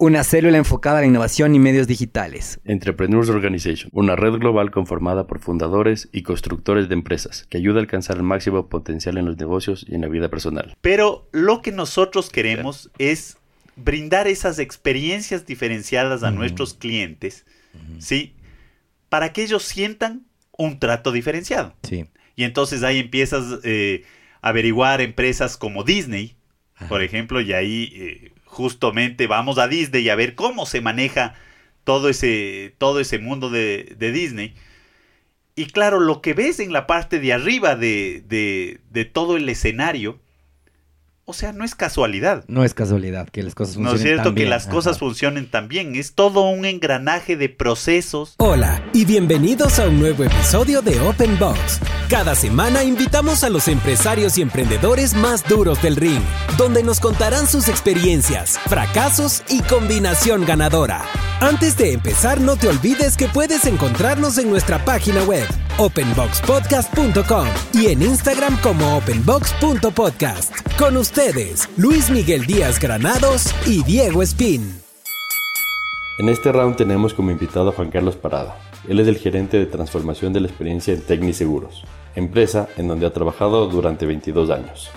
una célula enfocada a la innovación y medios digitales. Entrepreneurs Organization, una red global conformada por fundadores y constructores de empresas que ayuda a alcanzar el máximo potencial en los negocios y en la vida personal. Pero lo que nosotros queremos es brindar esas experiencias diferenciadas a nuestros clientes, ¿sí? Para que ellos sientan un trato diferenciado. Sí. Y entonces ahí empiezas eh, a averiguar empresas como Disney, por ejemplo, y ahí eh, justamente vamos a Disney a ver cómo se maneja todo ese, todo ese mundo de, de Disney. Y claro, lo que ves en la parte de arriba de, de, de todo el escenario, o sea, no es casualidad. No es casualidad que las cosas funcionen No es cierto tan que bien. las cosas funcionen tan bien. Es todo un engranaje de procesos. Hola y bienvenidos a un nuevo episodio de Open Box. Cada semana invitamos a los empresarios y emprendedores más duros del ring, donde nos contarán sus experiencias, fracasos y combinación ganadora. Antes de empezar, no te olvides que puedes encontrarnos en nuestra página web, openboxpodcast.com y en Instagram como openbox.podcast. Con ustedes, Luis Miguel Díaz Granados y Diego Espín. En este round tenemos como invitado a Juan Carlos Parada. Él es el gerente de transformación de la experiencia en Tecni Seguros, empresa en donde ha trabajado durante 22 años.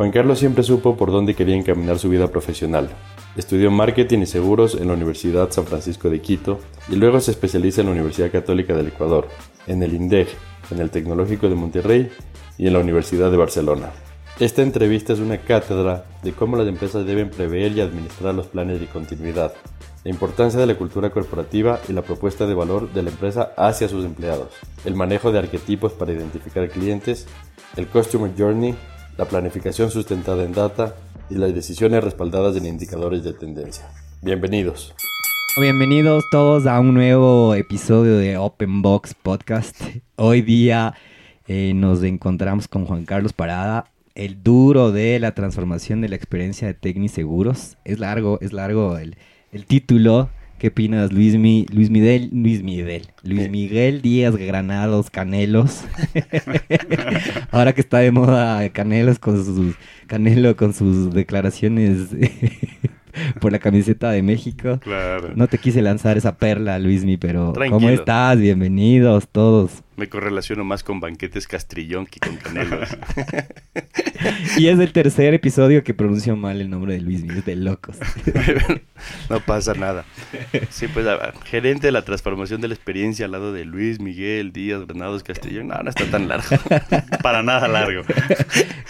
Juan Carlos siempre supo por dónde quería encaminar su vida profesional. Estudió marketing y seguros en la Universidad San Francisco de Quito y luego se especializa en la Universidad Católica del Ecuador, en el INDEC, en el Tecnológico de Monterrey y en la Universidad de Barcelona. Esta entrevista es una cátedra de cómo las empresas deben prever y administrar los planes de continuidad, la importancia de la cultura corporativa y la propuesta de valor de la empresa hacia sus empleados, el manejo de arquetipos para identificar clientes, el Customer Journey, la planificación sustentada en data y las decisiones respaldadas en indicadores de tendencia. Bienvenidos. Bienvenidos todos a un nuevo episodio de Open Box Podcast. Hoy día eh, nos encontramos con Juan Carlos Parada, el duro de la transformación de la experiencia de Tecni Seguros. Es largo, es largo el, el título. ¿Qué opinas, Luis, Mi- Luis Miguel? Luis Miguel. Luis Miguel Díaz Granados Canelos. Ahora que está de moda Canelos con sus Canelo con sus declaraciones por la camiseta de México. Claro. No te quise lanzar esa perla, Luismi, pero ¿cómo estás? Bienvenidos todos. Me correlaciono más con banquetes Castrillón que con Canelos. Y es el tercer episodio que pronuncio mal el nombre de Luismi, es de locos. no pasa nada. Sí, pues a- gerente de la transformación de la experiencia al lado de Luis Miguel Díaz Granados Castrillón. No, no está tan largo. Para nada largo.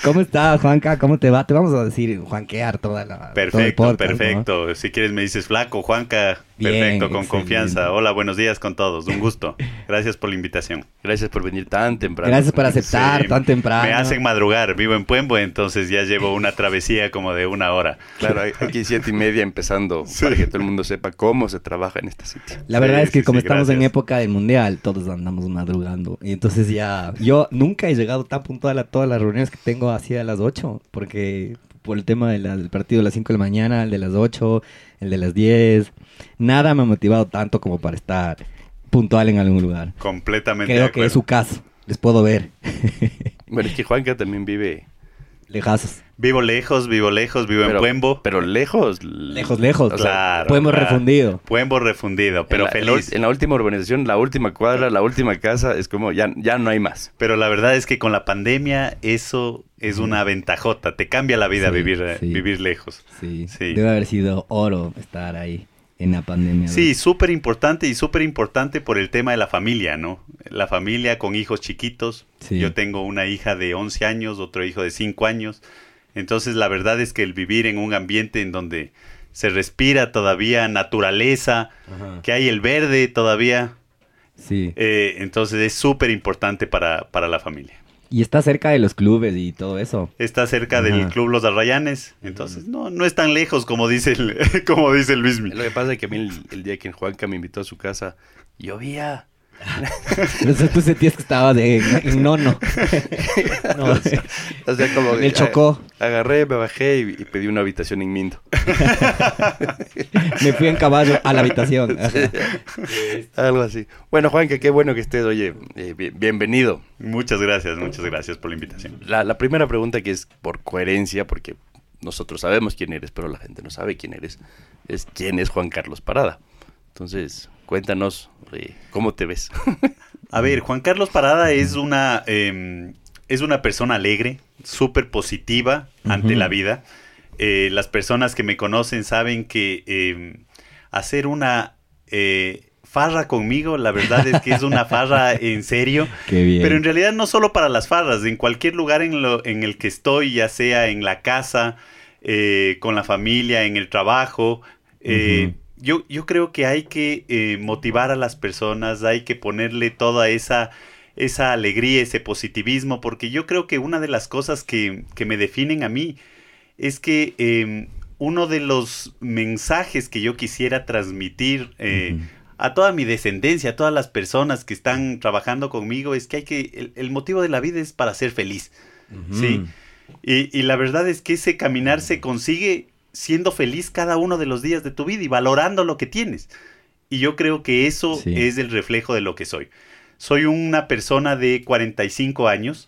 ¿Cómo estás, Juanca? ¿Cómo te va? Te vamos a decir Juanquear toda la. todo el Perfecto, perfecto. Si quieres me dices flaco, Juanca. Bien, perfecto, con excelente. confianza. Hola, buenos días con todos. Un gusto. Gracias por la invitación. Gracias por venir tan temprano. Gracias por aceptar Sí, tan temprano. Me hacen madrugar. Vivo en Puembo, entonces ya llevo una travesía como de una hora. Claro, aquí siete y media empezando para que todo el mundo sepa cómo se trabaja en este sitio. La verdad Sí, es que sí, como sí, estamos en época del mundial, todos andamos madrugando. Y entonces ya, yo nunca he llegado tan puntual a todas las reuniones que tengo así a las 8, porque por el tema de la- del partido de las 5 de la mañana, el de las 8, el de las 10, nada me ha motivado tanto como para estar puntual en algún lugar. Completamente Creo de que es su caso, les puedo ver. Bueno, es que Juanca también vive... Lejazos. Vivo lejos, vivo lejos, vivo en pero, Puembo. Pero lejos. Lejos, lejos. O sea, Claro. Claro. refundido. Puembo refundido, pero en la, feliz. en la última urbanización, la última cuadra, la última casa, es como ya, ya no hay más. Pero la verdad es que con la pandemia eso es una ventajota. Te cambia la vida Sí, vivir, sí. vivir lejos. Sí. Sí. Debe haber sido oro estar ahí en la pandemia. Sí, súper importante y súper importante por el tema de la familia, ¿no? La familia con hijos chiquitos. Sí. Yo tengo una hija de 11 años, otro hijo de 5 años. Entonces la verdad es que el vivir en un ambiente en donde se respira todavía naturaleza, Ajá. que hay el verde todavía, Sí. eh, entonces es súper importante para, para la familia. Y está cerca de los clubes y todo eso. Está cerca del. Club Los Arrayanes, entonces no, no es tan lejos como dice el, como dice Luismi. Lo que pasa es que a mí el, el día que Juanca me invitó a su casa, llovía. Entonces tú sentías que estaba de, no, O sea, como En el Chocó. Agarré, me bajé y, y pedí una habitación en Mindo. me fui en caballo a la habitación. Algo así. Bueno, Juan, que qué bueno que estés. Oye, eh, bi- bienvenido. Muchas gracias, muchas gracias por la invitación. La, la primera pregunta que es por coherencia, porque nosotros sabemos quién eres, pero la gente no sabe quién eres, es quién es Juan Carlos Parada. Entonces, cuéntanos eh, cómo te ves. A ver, Juan Carlos Parada es una, eh, es una persona alegre, súper positiva ante la vida. Eh, las personas que me conocen saben que eh, hacer una eh, farra conmigo, la verdad es que es una farra en serio. Qué bien. Pero en realidad no solo para las farras, en cualquier lugar en, lo, en el que estoy, ya sea en la casa, eh, con la familia, en el trabajo, eh. Yo, yo creo que hay que eh, motivar a las personas, hay que ponerle toda esa, esa alegría, ese positivismo, porque yo creo que una de las cosas que, que me definen a mí es que eh, uno de los mensajes que yo quisiera transmitir eh, a toda mi descendencia, a todas las personas que están trabajando conmigo, es que hay que, el, el motivo de la vida es para ser feliz, ¿sí? Y, y la verdad es que ese caminar se consigue siendo feliz cada uno de los días de tu vida y valorando lo que tienes. Y yo creo que eso Sí. es el reflejo de lo que soy. Soy una persona de 45 años,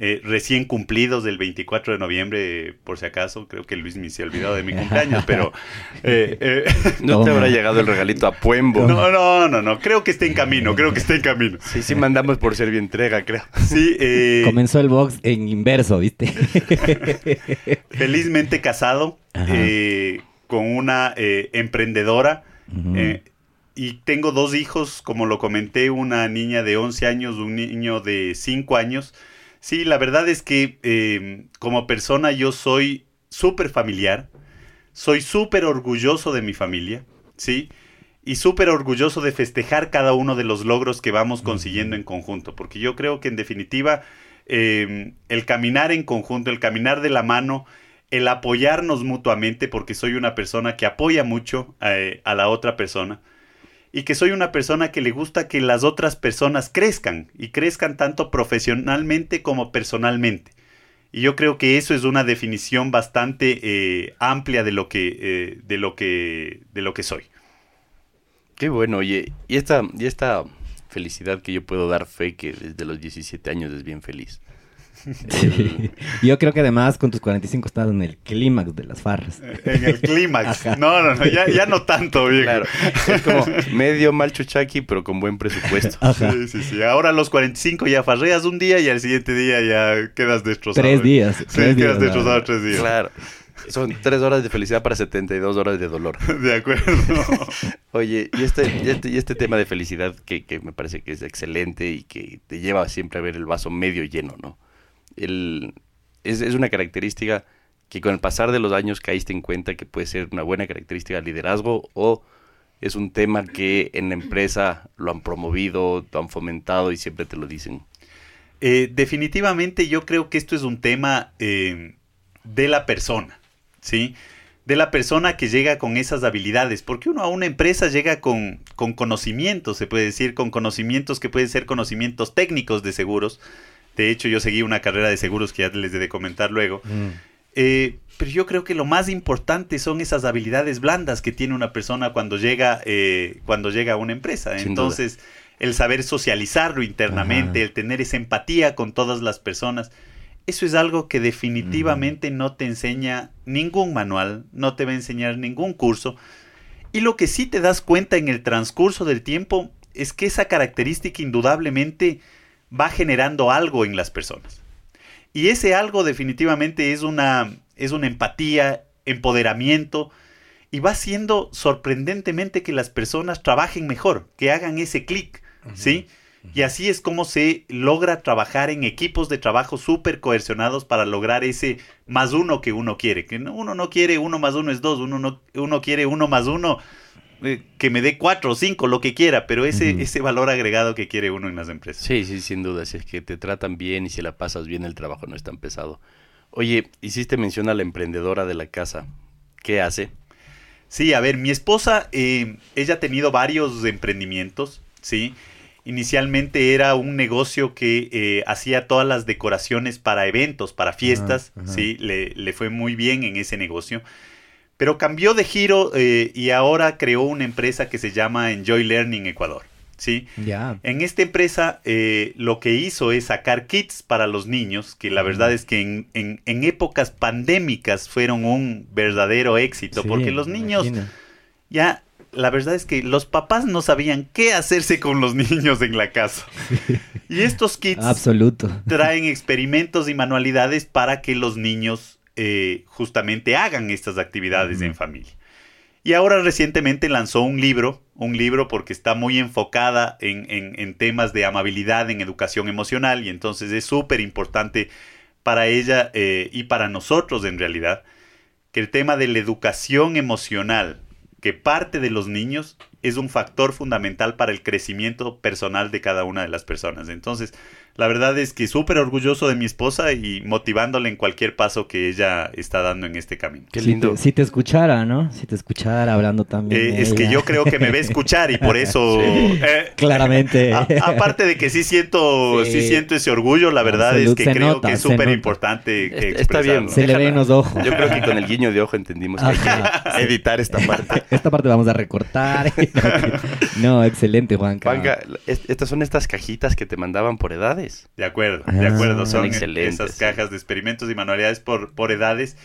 eh, recién cumplidos del 24 de noviembre, por si acaso, creo que Luis me se ha olvidado de mi cumpleaños, pero... eh, eh, No te habrá llegado el regalito a Puembo. no, no, no, no, creo que está en camino, creo que está en camino. Sí, sí, mandamos por ser bien entrega, creo. Sí, eh, Comenzó el box en inverso, ¿viste? felizmente casado. Eh, con una eh, emprendedora. Eh, y tengo dos hijos, como lo comenté, una niña de 11 años, un niño de 5 años. Sí, la verdad es que eh, como persona yo soy súper familiar, soy súper orgulloso de mi familia, ¿sí? Y súper orgulloso de festejar cada uno de los logros que vamos consiguiendo en conjunto, porque yo creo que en definitiva eh, el caminar en conjunto, el caminar de la mano, el apoyarnos mutuamente, porque soy una persona que apoya mucho eh, a la otra persona, y que soy una persona que le gusta que las otras personas crezcan, y crezcan tanto profesionalmente como personalmente. Y yo creo que eso es una definición bastante eh, amplia de lo que, eh, de lo que, de lo que soy. Qué bueno, oye. Y esta, y esta felicidad que yo puedo dar fe que desde los 17 años es bien feliz. Yo creo que además con tus 45 estás en el clímax de las farras. En el clímax. No, no, no, ya, ya no tanto, viejo. claro, es como medio mal chuchaqui, pero con buen presupuesto. Ajá. Sí, sí, sí. Ahora a los 45 ya farreas un día y al siguiente día ya quedas destrozado. Tres días. Sí, tres días, quedas destrozado ¿no? tres días. Claro. Son tres horas de felicidad para 72 horas de dolor. De acuerdo. Oye, y este, y este, y este tema de felicidad que, que me parece que es excelente y que te lleva siempre a ver el vaso medio lleno, ¿no? Es una característica que con el pasar de los años caíste en cuenta que puede ser una buena característica de liderazgo o es un tema que en la empresa lo han promovido, lo han fomentado y siempre te lo dicen. Eh, definitivamente yo creo que esto es un tema eh, de la persona, ¿sí? De la persona que llega con esas habilidades, porque uno a una empresa llega con, con conocimientos, se puede decir, con conocimientos que pueden ser conocimientos técnicos de seguros. De hecho, yo seguí una carrera de seguros que ya les he de comentar luego. Mm. Eh, pero yo creo que lo más importante son esas habilidades blandas que tiene una persona cuando llega, eh, cuando llega a una empresa. Sin Entonces, el saber socializarlo internamente, Ajá. el tener esa empatía con todas las personas, eso es algo que definitivamente no te enseña ningún manual, no te va a enseñar ningún curso. Y lo que sí te das cuenta en el transcurso del tiempo es que esa característica indudablemente va generando algo en las personas. Y ese algo definitivamente es una, es una empatía, empoderamiento, y va siendo sorprendentemente que las personas trabajen mejor, que hagan ese clic, ¿sí? Y así es como se logra trabajar en equipos de trabajo súper coercionados para lograr ese más uno que uno quiere. Que no- uno no quiere uno más uno es dos, uno, no, uno quiere uno más uno eh, que me dé cuatro o cinco, lo que quiera, pero ese, ese valor agregado que quiere uno en las empresas. Sí, sí, sin duda. Si es que te tratan bien y si la pasas bien, el trabajo no es tan pesado. Oye, hiciste mención a la emprendedora de la casa. ¿Qué hace? Sí, a ver, mi esposa, eh, ella ha tenido varios emprendimientos, ¿sí? Inicialmente era un negocio que eh, hacía todas las decoraciones para eventos, para fiestas, Ajá, ajá. ¿sí? Le, le fue muy bien en ese negocio. Pero cambió de giro eh, y ahora creó una empresa que se llama Enjoy Learning Ecuador, ¿sí? Ya. En esta empresa eh, lo que hizo es sacar kits para los niños, que la verdad es que en, en- en épocas pandémicas fueron un verdadero éxito, Sí, porque los niños imagino. ya, la verdad es que los papás no sabían qué hacerse con los niños en la casa. Y estos kits Absoluto. traen experimentos y manualidades para que los niños eh, justamente hagan estas actividades en familia. Y ahora recientemente lanzó un libro, un libro porque está muy enfocada en, en- en temas de amabilidad, en educación emocional, y entonces es súper importante para ella eh, y para nosotros en realidad, que el tema de la educación emocional, que parte de los niños, es un factor fundamental para el crecimiento personal de cada una de las personas. Entonces, la verdad es que súper orgulloso de mi esposa y motivándola en cualquier paso que ella está dando en este camino. Qué Si lindo. te- Si te, escuchara, ¿no? Si te escuchara hablando también. Eh, de es que yo creo que me a escuchar y por eso... Sí. eh, Claramente. a- aparte de que sí siento, sí. Sí. siento ese orgullo, la verdad es que creo nota, que es súper importante que Está- bien. Se le ven los ojos. Yo creo que con el guiño de ojo entendimos que hay que editar esta parte. Esta parte vamos a recortar. no, excelente, Juanca. Juanca, es- estas son estas cajitas que te mandaban por edades. De acuerdo, Ah, de acuerdo. son Son excelentes, esas cajas de experimentos y manualidades por, por edades.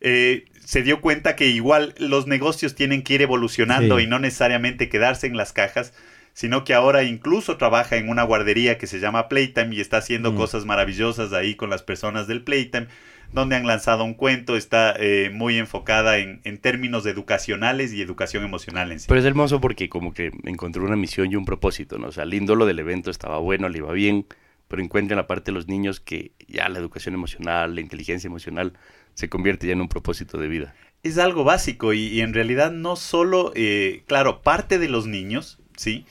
Eh, se dio cuenta que igual los negocios tienen que ir evolucionando Sí. y no necesariamente quedarse en las cajas, sino que ahora incluso trabaja en una guardería que se llama Playtime y está haciendo Mm. cosas maravillosas ahí con las personas del Playtime, donde han lanzado un cuento, está eh, muy enfocada en, en términos educacionales y educación emocional en sí. Pero es hermoso porque como que encontró una misión y un propósito, ¿no? O sea, lindo lo del evento, estaba bueno, le iba bien, pero encuentra en la parte de los niños que ya la educación emocional, la inteligencia emocional, se convierte ya en un propósito de vida. es algo básico y, y en realidad no solo, eh, claro, parte de los niños, ¿sí?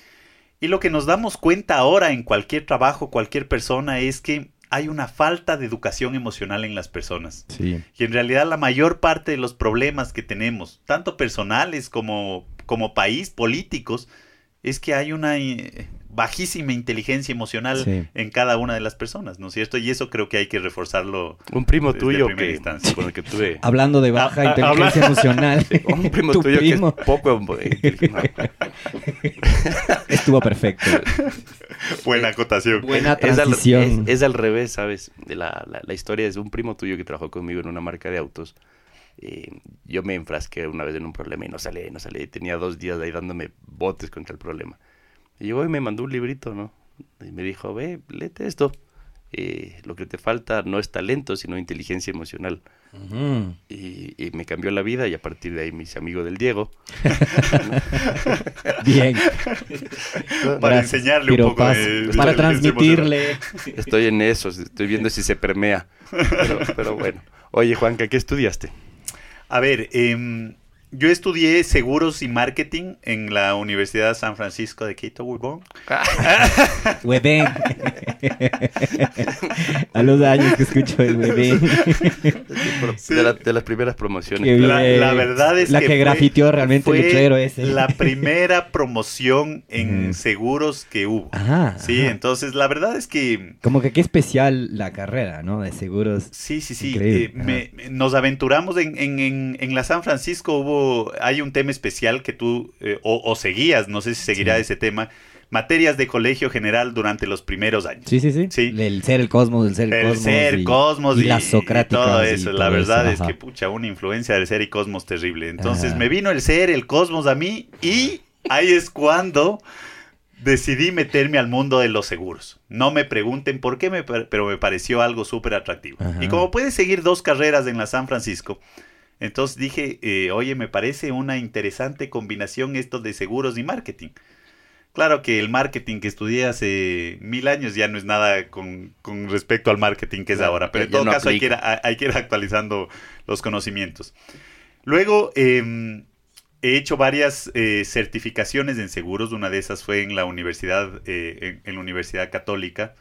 Y lo que nos damos cuenta ahora en cualquier trabajo, cualquier persona, es que hay una falta de educación emocional en las personas. Sí. Y en realidad la mayor parte de los problemas que tenemos, tanto personales como, como país, políticos, es que hay una eh, bajísima inteligencia emocional Sí. en cada una de las personas, ¿no es cierto? Y eso creo que hay que reforzarlo. Un primo Desde tuyo que, instancia. con el que tuve... Hablando de baja Ah, ah, inteligencia emocional. Un primo tu tuyo primo que es poco... inteligente. estuvo perfecto. Buena acotación. Buena es, al, transición. es- es al revés, ¿sabes? De La, la, la historia es un primo tuyo que trabajó conmigo en una marca de autos. Eh, yo me enfrasqué una vez en un problema y no salí, no salí. Tenía dos días ahí dándome botes contra el problema. Y llegó y me mandó un librito, ¿no? Y me dijo, ve, léete esto. Eh, lo que te falta no es talento, sino inteligencia emocional. Y, y me cambió la vida y a partir de ahí me hice amigo del Diego. Bien. Para Gracias, enseñarle un poco de- de Para transmitirle. Estoy en eso, estoy viendo si se permea. Pero, pero bueno. Oye, Juanca, ¿qué estudiaste? A ver, em, yo estudié seguros y marketing en la Universidad San Francisco de Quito, Huibón. Huevén. A los años que escucho el huevén. De, la- de las primeras promociones. Qué La, bien. la verdad es La que, que fue- grafiteó realmente el letrero ese. La primera promoción en seguros que hubo. Ajá. Sí, ajá. entonces la verdad es que Como que qué especial la carrera, ¿no? De seguros. Sí, sí, sí. Eh, me- me- nos aventuramos en, en, en, en la San Francisco. Hubo, hay un tema especial que tú eh, o, o seguías, no sé si seguirá Sí. ese tema. Materias de colegio general durante los primeros años. Sí, sí, sí. Sí. El ser el cosmos, el ser el, El cosmos. ser, y, cosmos y y, las y socráticas. todo y eso. la verdad eso, es ajá. que, pucha, una influencia del ser y cosmos terrible. Entonces Ajá. me vino el ser, el cosmos a mí y ahí es cuando decidí meterme al mundo de los seguros. No me pregunten por qué, me pero me pareció algo súper atractivo. Ajá. Y como puedes seguir dos carreras en la San Francisco, entonces dije, eh, oye, me parece una interesante combinación esto de seguros y marketing. Claro que el marketing que estudié hace mil años ya no es nada con, con respecto al marketing que es Claro, ahora, pero en todo no caso hay que, ir, hay que ir actualizando los conocimientos. Luego em, he hecho varias eh, certificaciones en seguros, una de esas fue en la universidad, eh, en, en la Universidad Católica.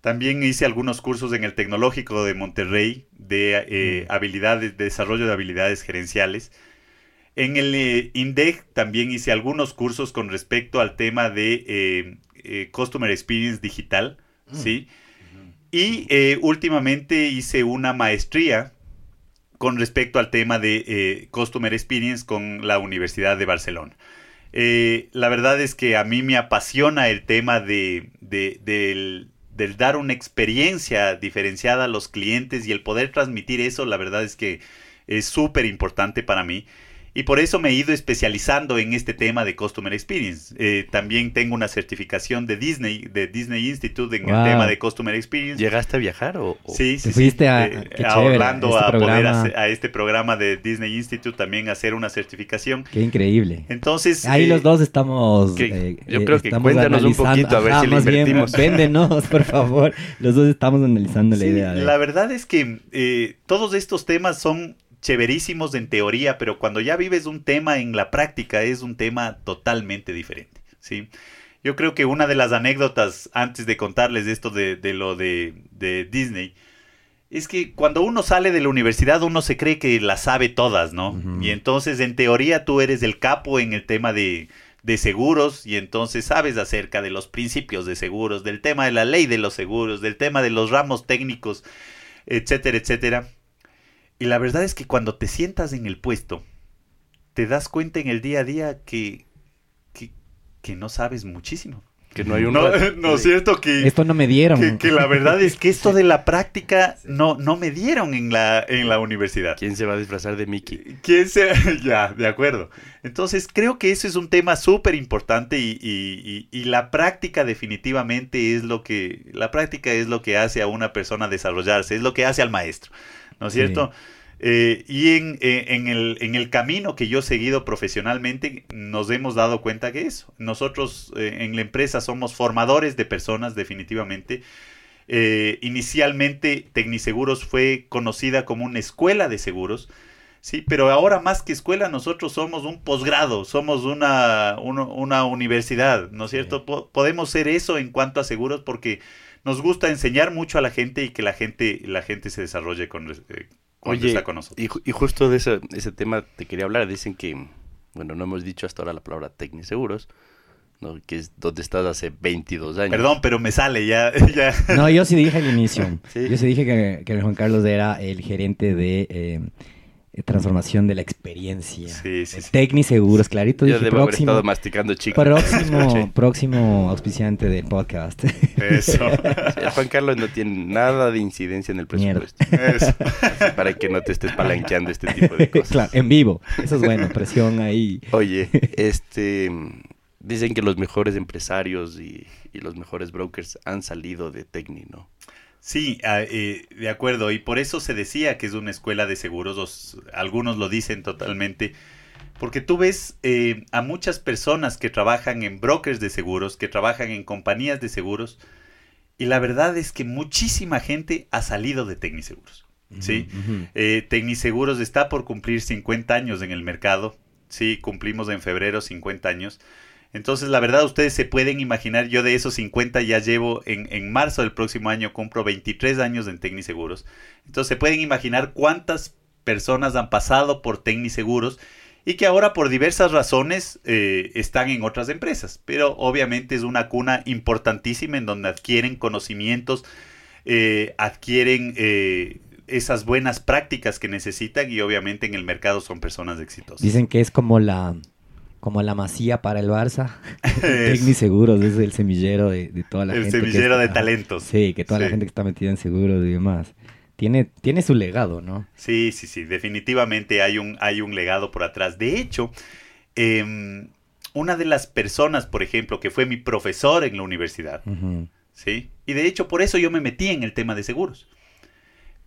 También hice algunos cursos en el Tecnológico de Monterrey de eh, habilidades, de desarrollo de habilidades gerenciales. En el eh, INDEC también hice algunos cursos con respecto al tema de eh, Customer Experience Digital, ¿sí? Y eh, últimamente hice una maestría con respecto al tema de eh, Customer Experience con la Universidad de Barcelona. Eh, la verdad es que a mí me apasiona el tema de, de- del, del dar una experiencia diferenciada a los clientes y el poder transmitir eso, la verdad es que es súper importante para mí. Y por eso me he ido especializando en este tema de Customer Experience. Eh, también tengo una certificación de Disney, de Disney Institute en Wow. el tema de Customer Experience. ¿Llegaste a viajar o...? o- Sí, Te sí, sí. fuiste a- Eh, qué a chévere, Orlando este a poder programa. hacer- a este programa de Disney Institute también hacer una certificación. Qué increíble. Entonces, Ahí eh, los dos estamos. que- eh, yo eh, creo que estamos cuéntanos un poquito, a ver Ajá, si le más bien, invertimos. véndenos, por favor. Los dos estamos analizando la sí, idea. de- la verdad es que eh, todos estos temas son chéverísimos en teoría, pero cuando ya vives un tema en la práctica es un tema totalmente diferente, ¿sí? Yo creo que una de las anécdotas antes de contarles esto de, de lo de, de Disney es que cuando uno sale de la universidad uno se cree que las sabe todas, ¿no? Y entonces en teoría tú eres el capo en el tema de, de seguros y entonces sabes acerca de los principios de seguros, del tema de la ley de los seguros, del tema de los ramos técnicos, etcétera, etcétera. Y la verdad es que cuando te sientas en el puesto, te das cuenta en el día a día que, que, que no sabes muchísimo. Que no hay un... No, es cierto que, Esto no me dieron. que, que la verdad es que esto de la práctica no, no me dieron en la, en la universidad. ¿Quién se va a disfrazar de Mickey? ¿Quién se... ya, de acuerdo. Entonces creo que eso es un tema súper importante y, y- y- y la práctica definitivamente es lo que... La práctica es lo que hace a una persona desarrollarse, es lo que hace al maestro, ¿no es Sí. cierto? Eh, y en, eh, en el, en el camino que yo he seguido profesionalmente nos hemos dado cuenta que eso. Nosotros eh, en la empresa somos formadores de personas definitivamente. Eh, inicialmente Tecniseguros fue conocida como una escuela de seguros. Sí, pero ahora más que escuela, nosotros somos un posgrado, somos una, universidad, ¿no es cierto? Po- podemos ser eso en cuanto a seguros porque nos gusta enseñar mucho a la gente y que la gente, la gente se desarrolle con, eh, cuando Oye, está con nosotros. Y, ju- y justo de ese, ese tema te quería hablar. Dicen que, bueno, no hemos dicho hasta ahora la palabra Tecniseguros, ¿no? que es donde estás hace 22 años. Perdón, pero me sale ya. ya. No, yo sí dije al inicio. Sí. Yo sí dije que, que Juan Carlos era el gerente de eh, transformación de la experiencia. Sí, sí, sí. Tecni Seguros, clarito. Yo Dije debo haber próximo, estado masticando chico. próximo, próximo auspiciante del podcast. Eso. El Juan Carlos no tiene nada de incidencia en el presupuesto. Eso. Para que no te estés palanqueando este tipo de cosas. claro, en vivo. Eso es bueno, presión ahí. Oye, este dicen que los mejores empresarios y, y los mejores brokers han salido de Tecni, ¿no? Sí, ah, eh, de acuerdo. Y por eso se decía que es una escuela de seguros. os- algunos lo dicen totalmente. Porque tú ves eh, a muchas personas que trabajan en brokers de seguros, que trabajan en compañías de seguros. Y la verdad es que muchísima gente ha salido de Tecniseguros. ¿sí? Eh, Tecniseguros está por cumplir 50 años en el mercado. Sí, cumplimos en febrero 50 años. Entonces, la verdad, ustedes se pueden imaginar, yo de esos 50 ya llevo, en, en marzo del próximo año cumplo 23 años en Tecniseguros. Entonces, se pueden imaginar cuántas personas han pasado por Tecniseguros y que ahora por diversas razones eh, están en otras empresas. Pero obviamente es una cuna importantísima en donde adquieren conocimientos, eh, adquieren eh, esas buenas prácticas que necesitan y obviamente en el mercado son personas exitosas. Dicen que es como la como la masía para el Barça. Tecni Seguros es el semillero de, de toda la el gente. que semillero de está- talentos. Sí, que toda la gente que está metida en seguros y demás. Tiene, tiene su legado, ¿no? Sí, sí, sí, definitivamente hay un, hay un legado por atrás. De hecho, em, una de las personas, por ejemplo, que fue mi profesor en la universidad. ¿sí? Y de hecho, por eso yo me metí en el tema de seguros.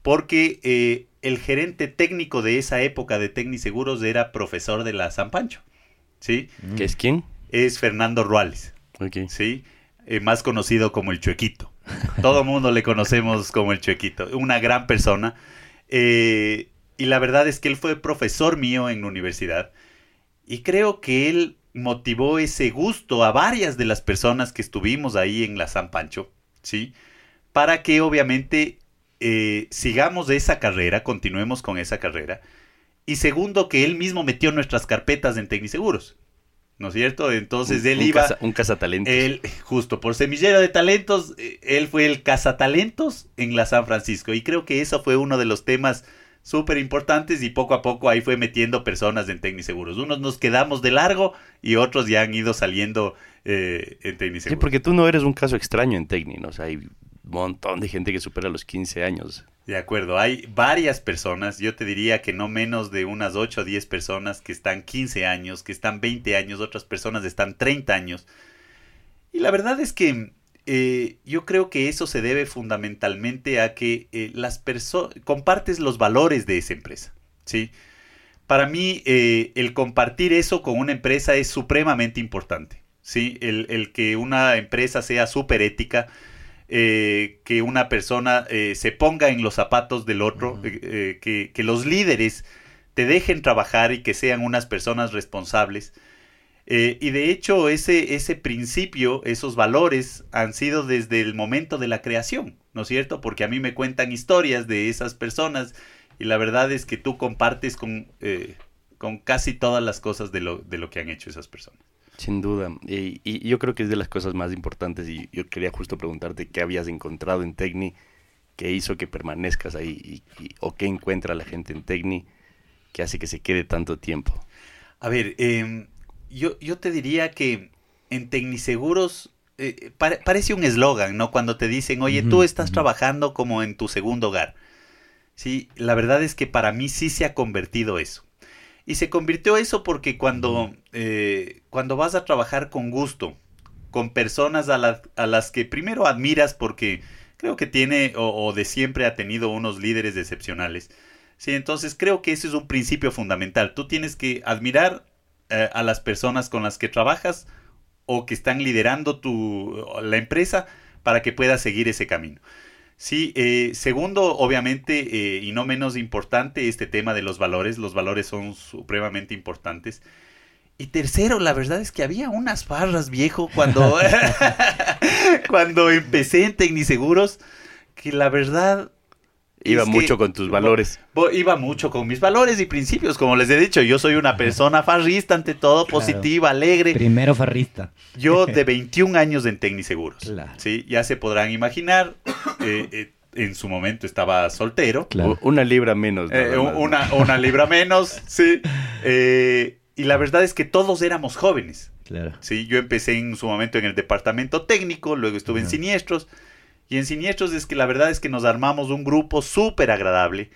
Porque eh, el gerente técnico de esa época de Tecniseguros era profesor de la San Pancho, ¿sí? ¿Qué es quién? Es Fernando Ruales. ¿sí? Eh, más conocido como el Chuequito. Todo mundo le conocemos como el Chuequito. Una gran persona. Eh, y la verdad es que él fue profesor mío en la universidad. Y creo que él motivó ese gusto a varias de las personas que estuvimos ahí en la San Pancho, ¿sí? Para que obviamente eh, sigamos esa carrera, continuemos con esa carrera. Y segundo, que él mismo metió nuestras carpetas en Tecniseguros. ¿No es cierto? Entonces Un- él un iba... un cazatalentos. Él, justo por semillero de talentos, eh, él fue el cazatalentos en la San Francisco. Y creo que eso fue uno de los temas súper importantes y poco a poco ahí fue metiendo personas en Tecniseguros. Unos nos quedamos de largo y otros ya han ido saliendo eh, en Sí, Tecniseguros. porque tú no eres un caso extraño en Tecni, ¿no? O sea, hay un montón de gente que supera los 15 años. De acuerdo, hay varias personas, yo te diría que no menos de unas 8 o 10 personas que están 15 años, que están 20 años, otras personas están 30 años. Y la verdad es que eh, yo creo que eso se debe fundamentalmente a que eh, las personas compartes los valores de esa empresa, ¿sí? Para mí eh, el compartir eso con una empresa es supremamente importante, ¿sí? El, el que una empresa sea súper ética, eh, que una persona eh, se ponga en los zapatos del otro, eh, eh, que, que los líderes te dejen trabajar y que sean unas personas responsables. Y de hecho ese, ese principio, esos valores han sido desde el momento de la creación, ¿no es cierto? Porque a mí me cuentan historias de esas personas y la verdad es que tú compartes con, con casi todas las cosas de lo, de lo que han hecho esas personas. Sin duda. Y, y yo creo que es de las cosas más importantes. Y yo quería justo preguntarte qué habías encontrado en Tecni que hizo que permanezcas ahí y, y- o qué encuentra la gente en Tecni que hace que se quede tanto tiempo. A ver, em, yo, yo te diría que en Tecniseguros eh, pare- parece un eslogan, ¿no? Cuando te dicen, oye, tú estás trabajando como en tu segundo hogar. Sí, la verdad es que para mí sí se ha convertido eso. Y se convirtió eso porque cuando, eh, cuando vas a trabajar con gusto, con personas a, a las que primero admiras porque creo que tiene o, o de siempre ha tenido unos líderes excepcionales. Sí, entonces creo que ese es un principio fundamental. Tú tienes que admirar eh, a las personas con las que trabajas o que están liderando tu, la empresa para que puedas seguir ese camino. Sí, eh, segundo, obviamente, eh, y no menos importante, este tema de los valores. Los valores son supremamente importantes. Y tercero, la verdad es que había unas farras, viejo, cuando, cuando empecé en Tecniseguros, que la verdad... Iba es que- mucho con tus valores. Bo- Iba mucho con mis valores y principios, como les he dicho, yo soy una persona farrista ante todo, Claro. positiva, alegre. Primero farrista. Yo de 21 años en Tecniseguros. Claro. Sí, ya se podrán imaginar, eh, eh, en su momento estaba soltero. Claro. Una libra menos. Eh, una, una libra menos, sí. Eh, y la verdad es que todos éramos jóvenes. Claro. Sí, yo empecé en su momento en el departamento técnico, luego estuve en siniestros. Y en siniestros es que la verdad es que nos armamos un grupo súper agradable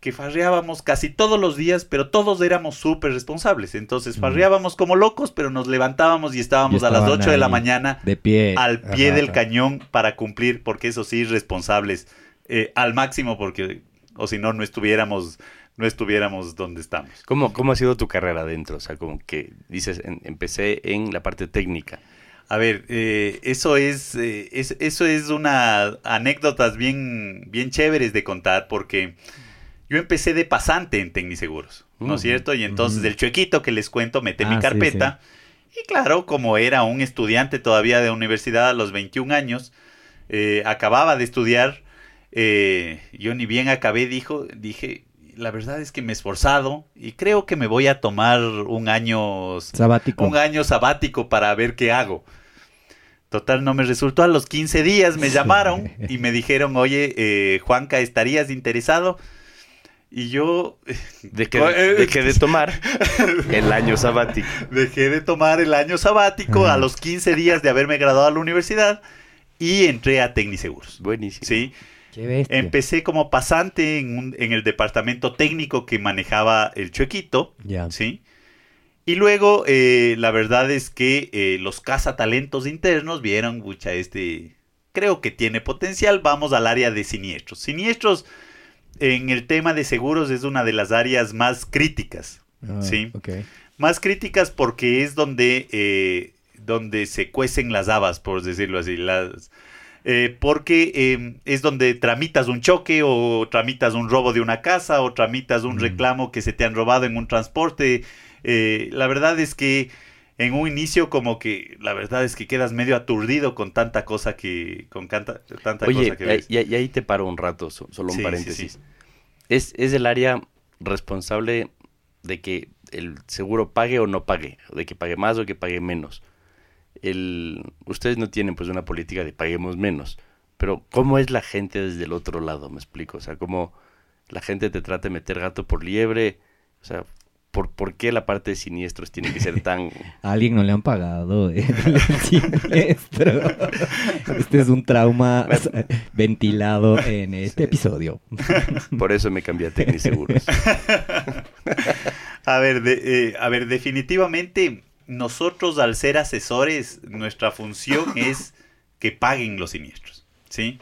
que farreábamos casi todos los días, pero todos éramos súper responsables. Entonces farreábamos como locos, pero nos levantábamos y estábamos Y a las estaban 8 de la mañana De pie. al pie Ajá, del ajá. cañón para cumplir, porque eso sí, responsables eh, al máximo, porque o si no, no estuviéramos, no estuviéramos donde estamos. ¿Cómo, ¿Cómo ha sido tu carrera adentro? O sea, como que dices, en- empecé en la parte técnica. A ver, eh, eso es, eh, es- eso es una anécdotas bien, bien chéveres de contar porque yo empecé de pasante en Tecniseguros, ¿no es cierto? Y entonces ujú. el chuequito que les cuento mete Ah, mi sí, carpeta y claro, como era un estudiante todavía de universidad a los 21 años, eh, acababa de estudiar, eh, yo ni bien acabé, dijo, dije, la verdad es que me he esforzado y creo que me voy a tomar un año Sabático. un año sabático para ver qué hago. Total, no me resultó. A los 15 días me llamaron y me dijeron, oye, eh, Juanca, ¿estarías interesado? Y yo De que, Eh, de, que de tomar el año sabático. dejé de tomar el año sabático a los 15 días de haberme graduado a la universidad y entré a Tecniseguros. Buenísimo. Sí, Qué empecé como pasante en, un- en el departamento técnico que manejaba el Chuequito. ¿sí? Y luego, eh, la verdad es que eh, los cazatalentos internos vieron, mucha este, creo que tiene potencial, vamos al área de siniestros. Siniestros en el tema de seguros es una de las áreas más críticas, Ah, sí. más críticas porque es donde, eh, donde se cuecen las habas, por decirlo así, las... eh, porque eh, es donde tramitas un choque o tramitas un robo de una casa o tramitas un Mm. reclamo que se te han robado en un transporte. Eh, la verdad es que en un inicio como que la verdad es que quedas medio aturdido con tanta cosa que con tanta, tanta Oye, cosa que ves. y, y ahí te paro un rato, so- solo un Sí, sí, paréntesis. sí. Es, es el área responsable de que el seguro pague o no pague, de que pague más o que pague menos. El, ustedes no tienen pues una política de paguemos menos, pero ¿cómo es la gente desde el otro lado? Me explico, o sea, cómo la gente te trata de meter gato por liebre, o sea, ¿por, por qué la parte de siniestros tiene que ser tan... A alguien no le han pagado el siniestro. Este es un trauma ventilado en este episodio. Por eso me cambié a Tecniseguros. a ver, de, eh, a ver, definitivamente nosotros al ser asesores, nuestra función es que paguen los siniestros, ¿sí?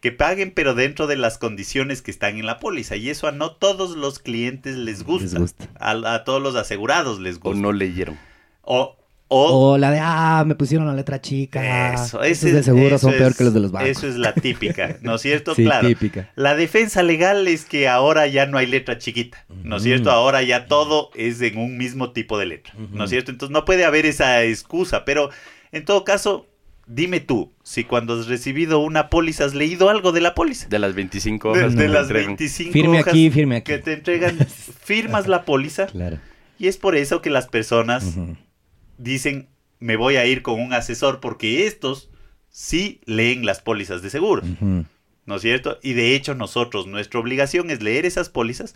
Que paguen, pero dentro de las condiciones que están en la póliza. Y eso a no todos los clientes les gusta. Les gusta. A, a todos los asegurados les gusta. O no leyeron. O, o, O la de, ah, me pusieron la letra chica. Eso, Esos ese- de seguro eso son peor es- que los de los bancos. Eso es la típica, ¿no es cierto? Sí, claro. típica. La defensa legal es que ahora ya no hay letra chiquita, ¿no es cierto? Ahora ya todo es en un mismo tipo de letra, ¿no es cierto? Entonces no puede haber esa excusa, pero en todo caso, dime tú, si cuando has recibido una póliza has leído algo de la póliza. De las 25 De, hojas de las entregan. 25 Firme hojas aquí, firme aquí. que te entregan, firmas la póliza Claro. y es por eso que las personas. Dicen, me voy a ir con un asesor porque estos sí leen las pólizas de seguro. ¿no es cierto? Y de hecho nosotros, nuestra obligación es leer esas pólizas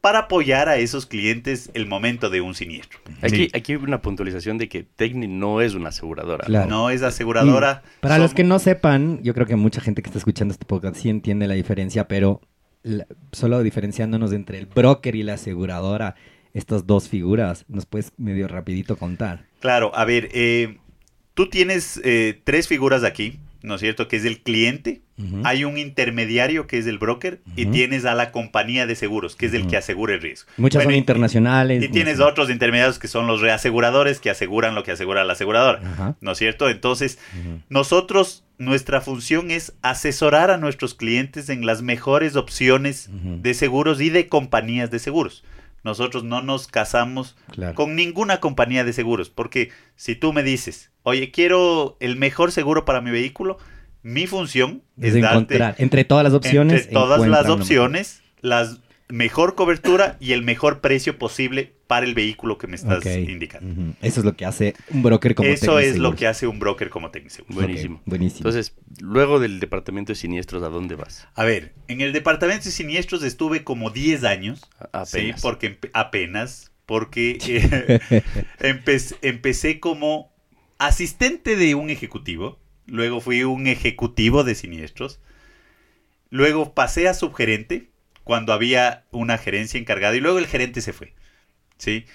para apoyar a esos clientes el momento de un siniestro. Aquí, Sí. aquí hay una puntualización de que Tecni no es una aseguradora. Claro. No es aseguradora. Y Para los que no sepan, yo creo que mucha gente que está escuchando este podcast sí entiende la diferencia, pero la- solo diferenciándonos entre el broker y la aseguradora, estas dos figuras, nos puedes medio rapidito contar. Claro, a ver, eh, tú tienes eh, tres figuras aquí, ¿no es cierto? Que es el cliente, hay un intermediario que es el broker y tienes a la compañía de seguros, que es el que asegura el riesgo. Muchas Bueno, son y- internacionales. Y tienes muchas- otros intermediarios que son los reaseguradores que aseguran lo que asegura la aseguradora. ¿no es cierto? Entonces. Nosotros, nuestra función es asesorar a nuestros clientes en las mejores opciones de seguros y de compañías de seguros. Nosotros no nos casamos Claro. con ninguna compañía de seguros, porque si tú me dices, oye, quiero el mejor seguro para mi vehículo, mi función Es es, encontrar, darte entre todas las opciones. entre todas las opciones la mejor cobertura y el mejor precio posible para el vehículo que me estás indicando. Eso es lo que hace un broker como Eso es lo que hace un broker como Tecniseguros. Buenísimo. Buenísimo. Entonces, luego del departamento de siniestros, ¿a dónde vas? A ver, en el departamento de siniestros estuve como 10 años. A- Sí, apenas. porque apenas. Porque eh, empe- empecé como asistente de un ejecutivo. Luego fui un ejecutivo de siniestros. Luego pasé a subgerente cuando había una gerencia encargada. Y luego el gerente se fue. ¿Sí?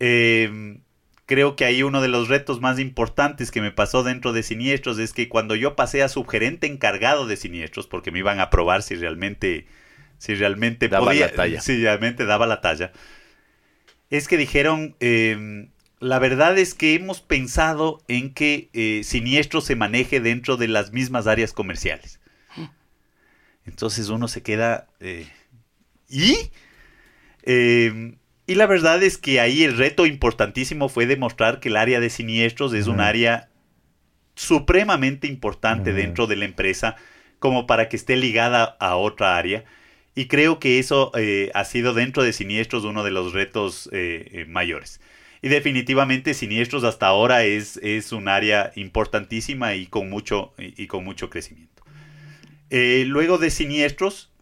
Eh, creo que ahí uno de los retos más importantes que me pasó dentro de siniestros es que cuando yo pasé a subgerente encargado de siniestros, porque me iban a probar si realmente, si realmente Daba podía, la talla. si realmente daba la talla, es que dijeron, eh, la verdad es que hemos pensado en que eh, siniestro se maneje dentro de las mismas áreas comerciales. Entonces uno se queda... eh, ¿Y? Y la verdad es que ahí el reto importantísimo fue demostrar que el área de siniestros es un área supremamente importante dentro de la empresa como para que esté ligada a otra área. Y creo que eso eh, ha sido dentro de siniestros uno de los retos eh, eh, mayores. Y definitivamente siniestros hasta ahora es, es un área importantísima y con mucho, y, y con mucho crecimiento. Eh, luego de siniestros,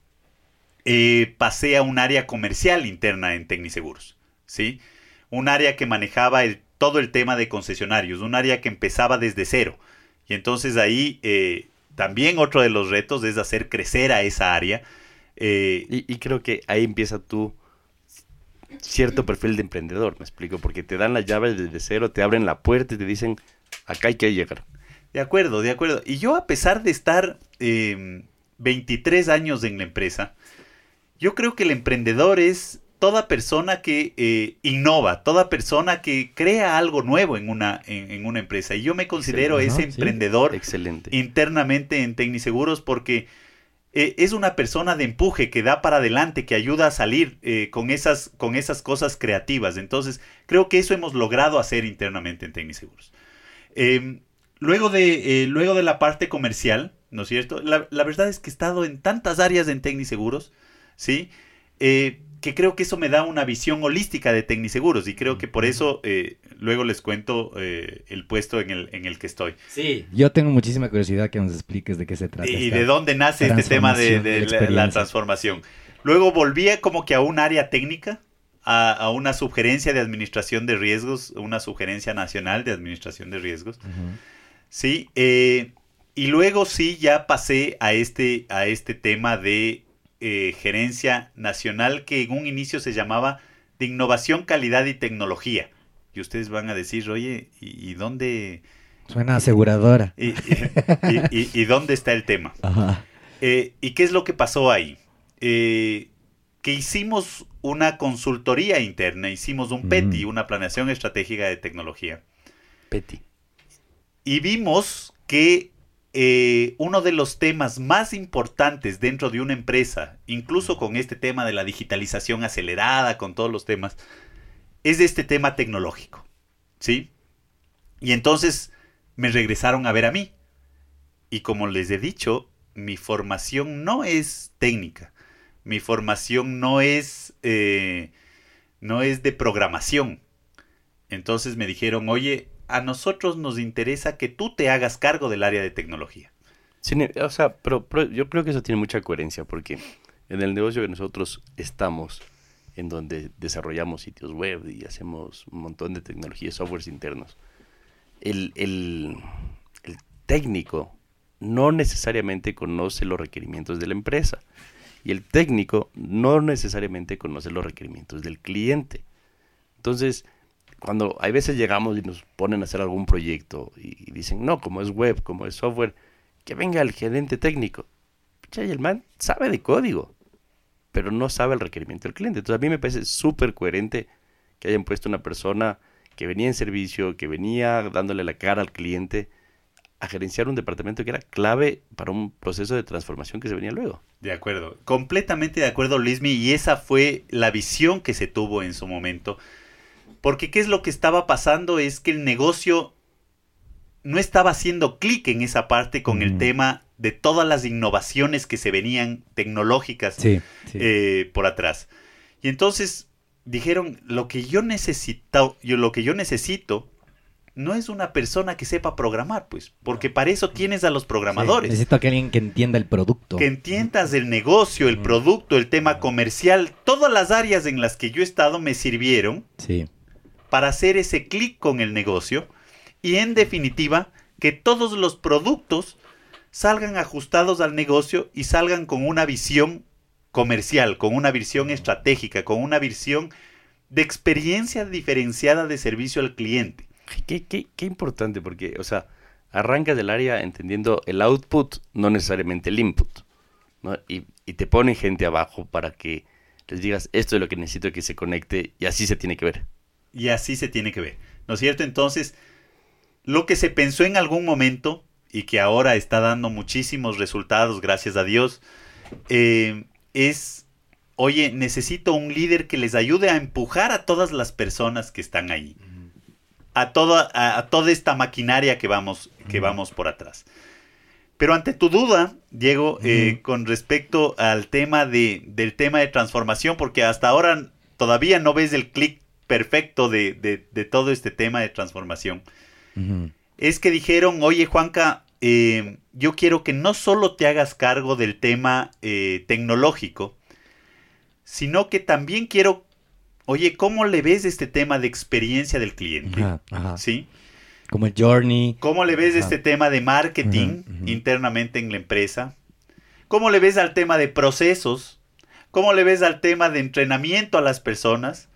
eh, pasé a un área comercial interna en Tecniseguros, ¿sí? Un área que manejaba el- todo el tema de concesionarios, un área que empezaba desde cero. Y entonces ahí eh, también otro de los retos es hacer crecer a esa área. Eh, Y, y creo que ahí empieza tu cierto perfil de emprendedor, me explico, porque te dan las llaves desde cero, te abren la puerta y te dicen, acá hay que llegar. De acuerdo, de acuerdo. Y yo a pesar de estar eh, 23 años en la empresa, yo creo que el emprendedor es toda persona que eh, innova, toda persona que crea algo nuevo en una, en, en una empresa. Y yo me considero ese emprendedor Excelente. internamente en Tecniseguros porque eh, es una persona de empuje que da para adelante, que ayuda a salir eh, con, esas, con esas cosas creativas. Entonces, creo que eso hemos logrado hacer internamente en Tecniseguros. Eh, luego, de, luego de la parte comercial, ¿no es cierto? La, la verdad es que he estado en tantas áreas en Tecniseguros, ¿sí? Eh, que creo que eso me da una visión holística de Tecniseguros y creo que por eso eh, luego les cuento eh, el puesto en el, en el que estoy. Sí. Yo tengo muchísima curiosidad que nos expliques de qué se trata. Y de dónde nace este tema de, la, transformación. Luego volvía como que a un área técnica, a, una sugerencia de administración de riesgos, una sugerencia nacional de administración de riesgos. Sí, eh, y luego sí ya pasé a este, a este tema de eh, gerencia nacional que en un inicio se llamaba de innovación, calidad y tecnología. Y ustedes van a decir, oye, ¿y, dónde? Suena aseguradora. ¿Y, dónde está el tema? Eh, ¿Y qué es lo que pasó ahí? Eh, que hicimos una consultoría interna, hicimos un PETI, una planeación estratégica de tecnología. PETI. Y vimos que eh, uno de los temas más importantes dentro de una empresa, incluso con este tema de la digitalización acelerada, con todos los temas, es este tema tecnológico. ¿Sí? Y entonces me regresaron a ver a mí. Y como les he dicho, mi formación no es técnica. Mi formación no es, eh, no es de programación. Entonces me dijeron, oye, a nosotros nos interesa que tú te hagas cargo del área de tecnología. O sea, yo creo que eso tiene mucha coherencia porque en el negocio que nosotros estamos, en donde desarrollamos sitios web y hacemos un montón de tecnologías, softwares internos, el técnico no necesariamente conoce los requerimientos de la empresa y el técnico no necesariamente conoce los requerimientos del cliente. Entonces, cuando hay veces llegamos y nos ponen a hacer algún proyecto y, dicen, no, como es web, como es software, que venga el gerente técnico. y el man sabe de código, pero no sabe el requerimiento del cliente. Entonces a mí me parece súper coherente que hayan puesto una persona que venía en servicio, que venía dándole la cara al cliente, a gerenciar un departamento que era clave para un proceso de transformación que se venía luego. De acuerdo, completamente de acuerdo, Luismi, y esa fue la visión que se tuvo en su momento porque qué es lo que estaba pasando es que el negocio no estaba haciendo clic en esa parte con el tema de todas las innovaciones que se venían tecnológicas eh, por atrás. Y entonces dijeron, lo que yo necesito, yo, lo que yo necesito no es una persona que sepa programar, pues, porque para eso tienes a los programadores. necesito que alguien que entienda el producto. Que entiendas el negocio, el producto, el tema comercial, todas las áreas en las que yo he estado me sirvieron. Sí para hacer ese clic con el negocio y en definitiva que todos los productos salgan ajustados al negocio y salgan con una visión comercial, con una visión estratégica, con una visión de experiencia diferenciada de servicio al cliente. Qué, qué, importante, porque, o sea, arranca del área entendiendo el output, no necesariamente el input, y, y, te ponen gente abajo para que les digas, esto es lo que necesito que se conecte, y así se tiene que ver. Y así se tiene que ver. ¿No es cierto? Entonces, lo que se pensó en algún momento y que ahora está dando muchísimos resultados, gracias a Dios, eh, es, oye, necesito un líder que les ayude a empujar a todas las personas que están ahí. A toda, a, toda esta maquinaria que vamos, que vamos por atrás. Pero ante tu duda, Diego, eh, con respecto al tema de, del tema de transformación, porque hasta ahora todavía no ves el clic perfecto de, todo este tema de transformación. Es que dijeron, oye Juanca, eh, yo quiero que no solo te hagas cargo del tema eh, tecnológico, sino que también quiero, oye, ¿cómo le ves este tema de experiencia del cliente? ¿Sí? Como el journey. ¿Cómo le ves este tema de marketing internamente en la empresa? ¿Cómo le ves al tema de procesos? ¿Cómo le ves al tema de entrenamiento a las personas?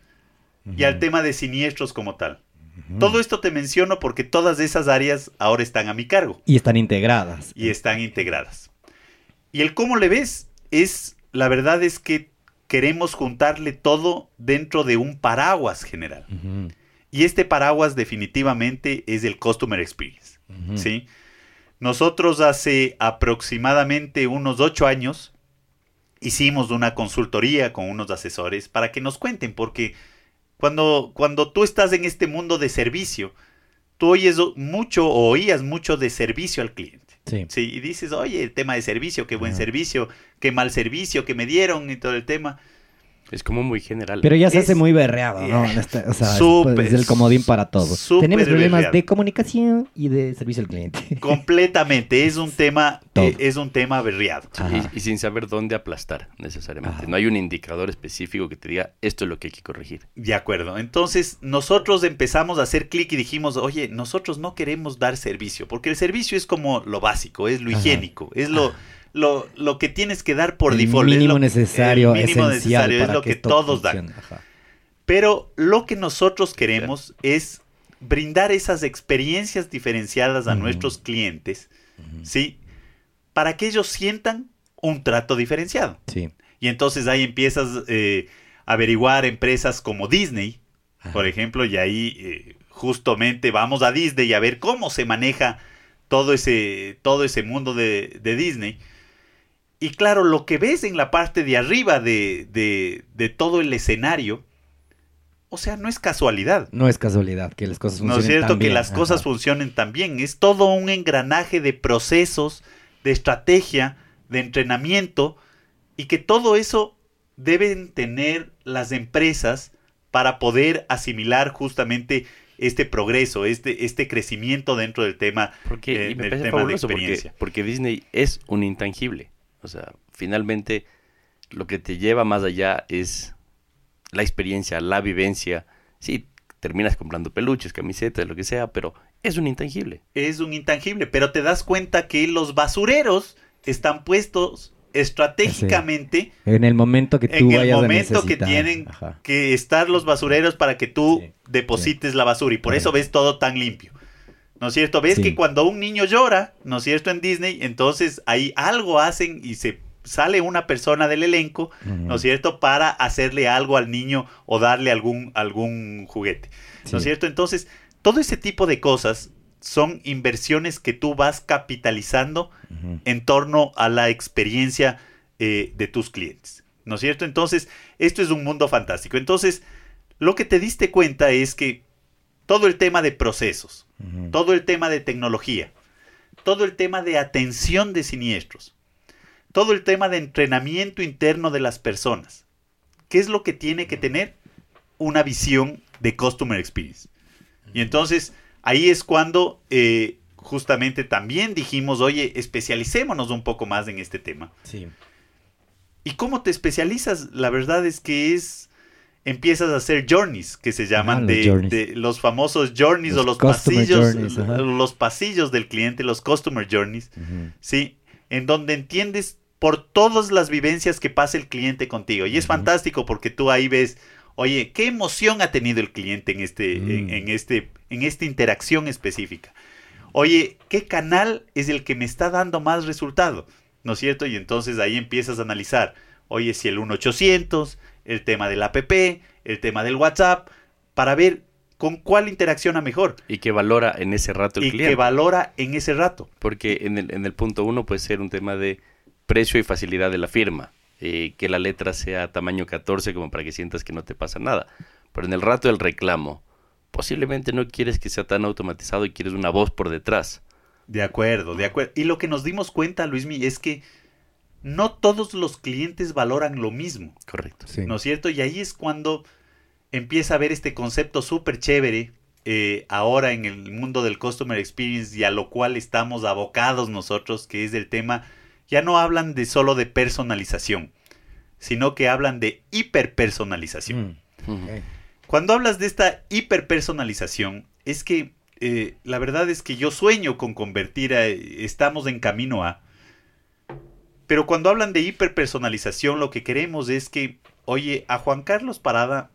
Y al tema de siniestros como tal. Todo esto te menciono porque todas esas áreas ahora están a mi cargo. Y están integradas. Y están integradas. Y el cómo le ves es, la verdad es que queremos juntarle todo dentro de un paraguas general. Y este paraguas definitivamente es el Customer Experience. ¿sí? Nosotros hace aproximadamente unos ocho años hicimos una consultoría con unos asesores para que nos cuenten, porque cuando, cuando tú estás en este mundo de servicio, tú oyes mucho o oías mucho de servicio al cliente. Sí. Y dices, oye, el tema de servicio, qué buen servicio, qué mal servicio que me dieron y todo el tema. Es como muy general. Pero ya se Es- hace muy berreado, ¿no? Yeah. Este, o sea, es- Súper, es el comodín para todo. súper Tenemos problemas berreado. de comunicación y de servicio al cliente. Completamente, es un tema, eh, es un tema Ajá. y, y sin saber dónde aplastar necesariamente. Ajá. No hay un indicador específico que te diga esto es lo que hay que corregir. De acuerdo. Entonces, nosotros empezamos a hacer clic y dijimos, oye, nosotros no queremos dar servicio, porque el servicio es como lo básico, es lo Ajá. higiénico, es lo, lo, lo que tienes que dar por el default. es lo- necesario, el mínimo necesario, es lo que, todos dan. Ajá. Pero lo que nosotros queremos es brindar esas experiencias diferenciadas a nuestros clientes. ¿sí? Para que ellos sientan un trato diferenciado. Sí. Y entonces ahí empiezas eh, a averiguar empresas como Disney, Ajá. por ejemplo, y ahí eh, justamente vamos a Disney a ver cómo se maneja todo ese, todo ese mundo de, de Disney. Y claro, lo que ves en la parte de arriba de, de- de todo el escenario, o sea, no es casualidad. No es casualidad que las cosas No funcionen es cierto tan que bien. las cosas Ajá. funcionen tan bien. Es todo un engranaje de procesos, de estrategia, de entrenamiento y que todo eso deben tener las empresas para poder asimilar justamente este progreso, este, este crecimiento dentro del tema. Porque eh, del tema de porque, experiencia. porque Disney es un intangible. O sea, finalmente lo que te lleva más allá es la experiencia, la vivencia. Sí, terminas comprando peluches, camisetas, lo que sea, pero es un intangible. Es un intangible, pero te das cuenta que los basureros están puestos estratégicamente En el momento que tú en el a momento que tienen Ajá. que estar los basureros para que tú Sí, deposites la basura y por eso ves todo tan limpio. ¿No es cierto? Ves Sí. que cuando un niño llora, ¿no es cierto? En Disney, entonces ahí algo hacen y se sale una persona del elenco, ¿no es cierto? Para hacerle algo al niño o darle algún, algún juguete. ¿No es cierto? Entonces, todo ese tipo de cosas son inversiones que tú vas capitalizando en torno a la experiencia eh, de tus clientes. ¿No es cierto? Entonces, esto es un mundo fantástico. Entonces, lo que te diste cuenta es que todo el tema de procesos, todo el tema de tecnología, todo el tema de atención de siniestros, todo el tema de entrenamiento interno de las personas, ¿qué es lo que tiene que tener? Una visión de Customer Experience. Y entonces, ahí es cuando eh, justamente también dijimos, oye, especialicémonos un poco más en este tema. Sí. ¿Y cómo te especializas? La verdad es que es empiezas a hacer journeys que se llaman Ah, los de, los famosos journeys Los o los pasillos journeys, los pasillos del cliente, los customer journeys. ¿sí? En donde entiendes por todas las vivencias que pasa el cliente contigo. Y es fantástico porque tú ahí ves, oye, qué emoción ha tenido el cliente en este en, Mm. en este en esta interacción específica. Oye, ¿qué canal es el que me está dando más resultado? ¿No es cierto? Y entonces ahí empiezas a analizar, oye, si el 1800, el tema del app, el tema del WhatsApp, para ver con cuál interacciona mejor Y que valora en ese rato el y cliente. que valora en ese rato. Porque en el, en el punto uno puede ser un tema de precio y facilidad de la firma. eh, que la letra sea tamaño 14 como para que sientas que no te pasa nada. Pero en el rato del reclamo, posiblemente no quieres que sea tan automatizado y quieres una voz por detrás. De acuerdo, de acuerdo. Y lo que nos dimos cuenta, Luismi, es que no todos los clientes valoran lo mismo. Correcto. Sí. ¿No es cierto? Y ahí es cuando empieza a ver este concepto súper chévere eh, ahora en el mundo del Customer Experience y a lo cual estamos abocados nosotros, que es el tema, ya no hablan de solo de personalización, sino que hablan de hiperpersonalización. Mm. Cuando hablas de esta hiperpersonalización, es que eh, la verdad es que yo sueño con convertir a, estamos en camino a, pero cuando hablan de hiperpersonalización, lo que queremos es que, oye, a Juan Carlos Parada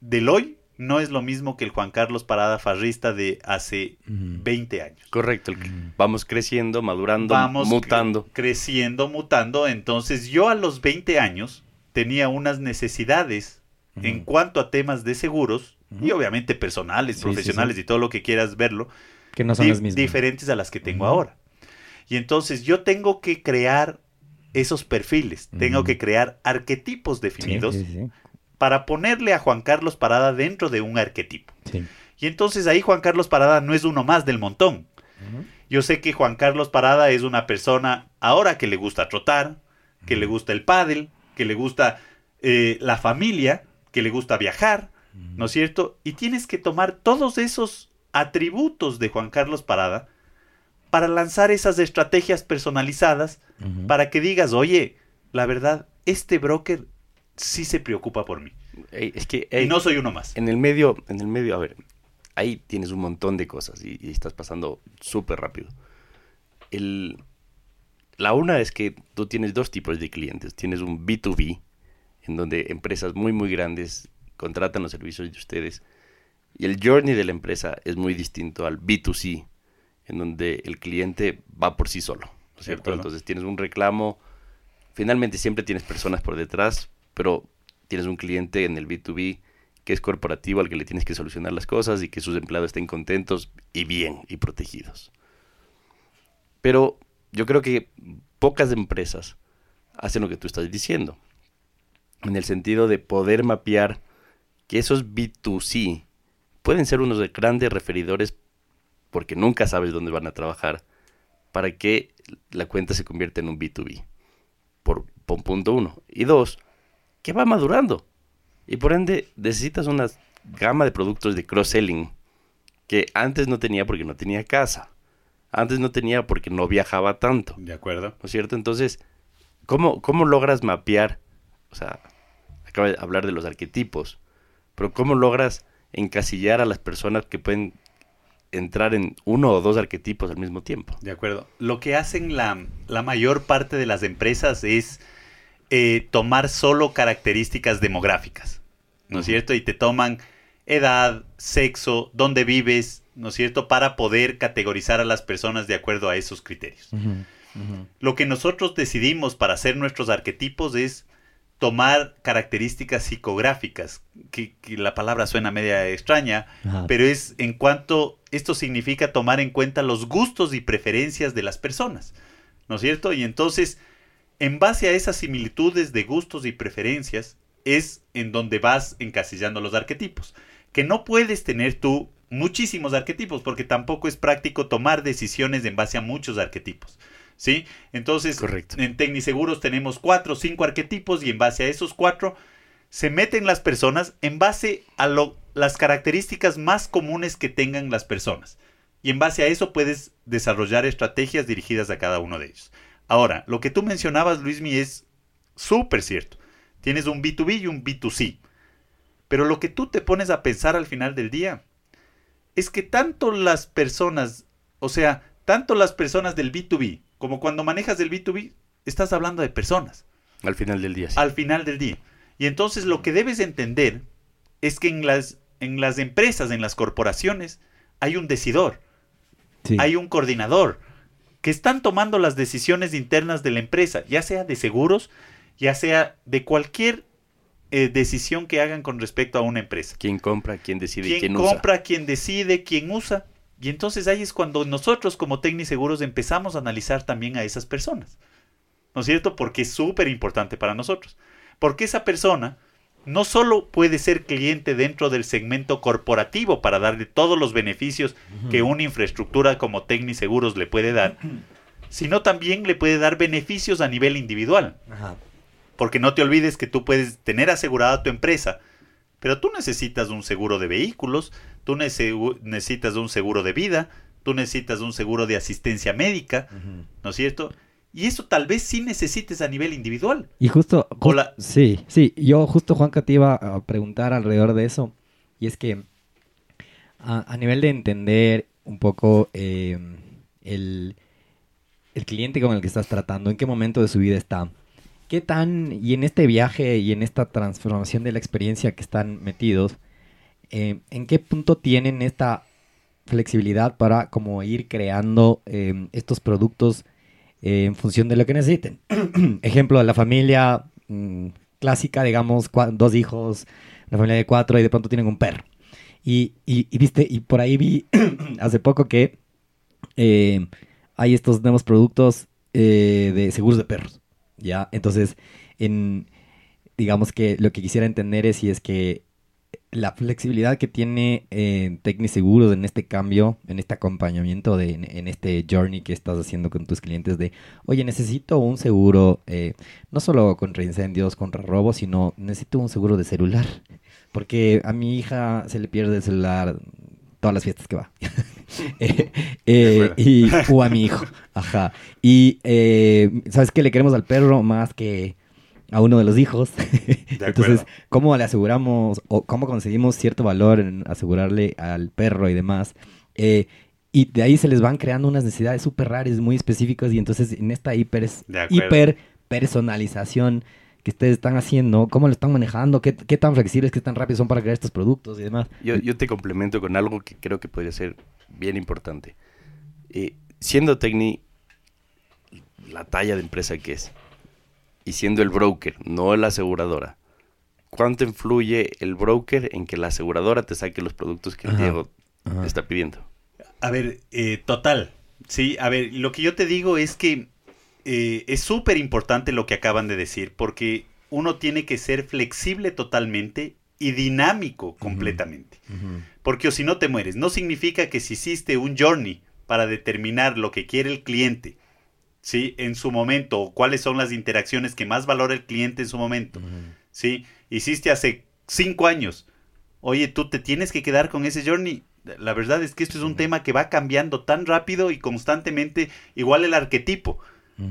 del hoy no es lo mismo que el Juan Carlos Parada farrista de hace Mm. 20 años. Correcto. Mm. Vamos creciendo, madurando, Vamos mutando. cre- creciendo, mutando. Entonces yo a los 20 años tenía unas necesidades en cuanto a temas de seguros y obviamente personales, Sí, profesionales sí. y todo lo que quieras verlo, Que no son di- las mismas. diferentes a las que tengo ahora. Y entonces yo tengo que crear esos perfiles, tengo que crear arquetipos definidos sí, sí, para ponerle a Juan Carlos Parada dentro de un arquetipo. Y entonces ahí Juan Carlos Parada no es uno más del montón. Yo sé que Juan Carlos Parada es una persona ahora que le gusta trotar, que le gusta el pádel, que le gusta eh, la familia, que le gusta viajar, ¿no es cierto? Y tienes que tomar todos esos atributos de Juan Carlos Parada para lanzar esas estrategias personalizadas para que digas, oye, la verdad, este broker sí se preocupa por mí. Ey, es que Y no soy uno más. en el medio, en el medio, a ver, ahí tienes un montón de cosas y, y estás pasando súper rápido. El, la una es que tú tienes dos tipos de clientes. Tienes un B2B, en donde empresas muy, muy grandes contratan los servicios de ustedes. Y el journey de la empresa es muy distinto al B2C, en donde el cliente va por sí solo. ¿no es cierto? Entonces tienes un reclamo. Finalmente siempre tienes personas por detrás, pero tienes un cliente en el B2B que es corporativo al que le tienes que solucionar las cosas y que sus empleados estén contentos y bien y protegidos. Pero yo creo que pocas empresas hacen lo que tú estás diciendo. En el sentido de poder mapear que esos B2C pueden ser unos de grandes referidores porque nunca sabes dónde van a trabajar para que la cuenta se convierta en un B2B. Por, por punto uno. Y dos, que va madurando. Y por ende necesitas una gama de productos de cross-selling que antes no tenía porque no tenía casa. Antes no tenía porque no viajaba tanto. De acuerdo. ¿no es cierto? Entonces, ¿cómo, cómo logras mapear? O sea, acaba de hablar de los arquetipos, pero ¿cómo logras encasillar a las personas que pueden entrar en uno o dos arquetipos al mismo tiempo? De acuerdo. Lo que hacen la, la mayor parte de las empresas es eh, tomar solo características demográficas, ¿no es cierto? Y te toman edad, sexo, dónde vives, ¿no es cierto? Para poder categorizar a las personas de acuerdo a esos criterios. Lo que nosotros decidimos para hacer nuestros arquetipos es tomar características psicográficas, que, que la palabra suena media extraña, Ajá. pero es en cuanto esto significa tomar en cuenta los gustos y preferencias de las personas, ¿no es cierto? Y entonces, en base a esas similitudes de gustos y preferencias, es en donde vas encasillando los arquetipos, que no puedes tener tú muchísimos arquetipos, porque tampoco es práctico tomar decisiones en base a muchos arquetipos. ¿Sí? Entonces, Correcto. en Tecniseguros tenemos cuatro o cinco arquetipos y en base a esos cuatro se meten las personas en base a lo- las características más comunes que tengan las personas. Y en base a eso puedes desarrollar estrategias dirigidas a cada uno de ellos. Ahora, lo que tú mencionabas, Luismi, es súper cierto. Tienes un B2B y un B2C. Pero lo que tú te pones a pensar al final del día es que tanto las personas, o sea, tanto las personas del B2B como cuando manejas el B2B, estás hablando de personas Al final del día. sí. al final del día. Y entonces lo que debes entender es que en las, en las empresas, en las corporaciones, hay un decidor, Sí. hay un coordinador, que están tomando las decisiones internas de la empresa, ya sea de seguros, ya sea de cualquier eh, decisión que hagan con respecto a una empresa. ¿Quién compra? ¿Quién decide? ¿Quién ¿Quién, compra? ¿Quién decide? ¿Quién usa? Y entonces ahí es cuando nosotros como Seguros empezamos a analizar también a esas personas. ¿No es cierto? Porque es súper importante para nosotros. Porque esa persona no solo puede ser cliente dentro del segmento corporativo para darle todos los beneficios que una infraestructura como Seguros le puede dar, sino también le puede dar beneficios a nivel individual. Ajá. Porque no te olvides que tú puedes tener asegurada tu empresa, pero tú necesitas un seguro de vehículos, tú nece- necesitas un seguro de vida, tú necesitas un seguro de asistencia médica. ¿no es cierto? Y eso tal vez sí necesites a nivel individual. Y justo, sí, sí, yo justo Juanca te iba a preguntar alrededor de eso, y es que a, a nivel de entender un poco eh, el, el cliente con el que estás tratando, en qué momento de su vida está, qué tan, y en este viaje y en esta transformación de la experiencia que están metidos, eh, en qué punto tienen esta flexibilidad para como ir creando eh, estos productos eh, en función de lo que necesiten. Ejemplo, la familia mm, clásica, digamos, dos hijos, una familia de cuatro y de pronto tienen un perro. Y, y, viste, y por ahí vi hace poco que eh, hay estos nuevos productos eh, de seguros de perros. ¿Ya? Entonces, en, digamos que lo que quisiera entender es si es que la flexibilidad que tiene eh, Seguros en este cambio, en este acompañamiento, de, en, este journey que estás haciendo con tus clientes de, oye, necesito un seguro, eh, no solo contra incendios, contra robos, sino necesito un seguro de celular. Porque a mi hija se le pierde el celular todas las fiestas que va. Eh, eh, y, o a mi hijo. Ajá. Y, eh, ¿sabes qué? Le queremos al perro más que a uno de los hijos. Entonces, ¿cómo le aseguramos o cómo conseguimos cierto valor en asegurarle al perro y demás? y de ahí se les van creando unas necesidades súper raras, muy específicas. Y entonces, en esta hiper, hiper personalización que ustedes están haciendo, cómo lo están manejando, qué, tan flexibles, qué tan rápidos son para crear estos productos y demás. Yo, yo te complemento con algo que creo que podría ser bien importante. Eh, siendo Tecni la talla de empresa que es, y siendo el broker, no la aseguradora, ¿cuánto influye el broker en que la aseguradora te saque los productos que el Diego está pidiendo? A ver, eh, total. Sí, a ver, lo que yo te digo es que eh, es súper importante lo que acaban de decir, porque uno tiene que ser flexible totalmente y dinámico completamente. Porque o si no te mueres, no significa que si hiciste un journey para determinar lo que quiere el cliente, ¿sí? En su momento, o cuáles son las interacciones que más valora el cliente en su momento, ¿sí? Hiciste hace cinco años, oye, tú te tienes que quedar con ese journey. La verdad es que esto es un tema que va cambiando tan rápido y constantemente, igual el arquetipo.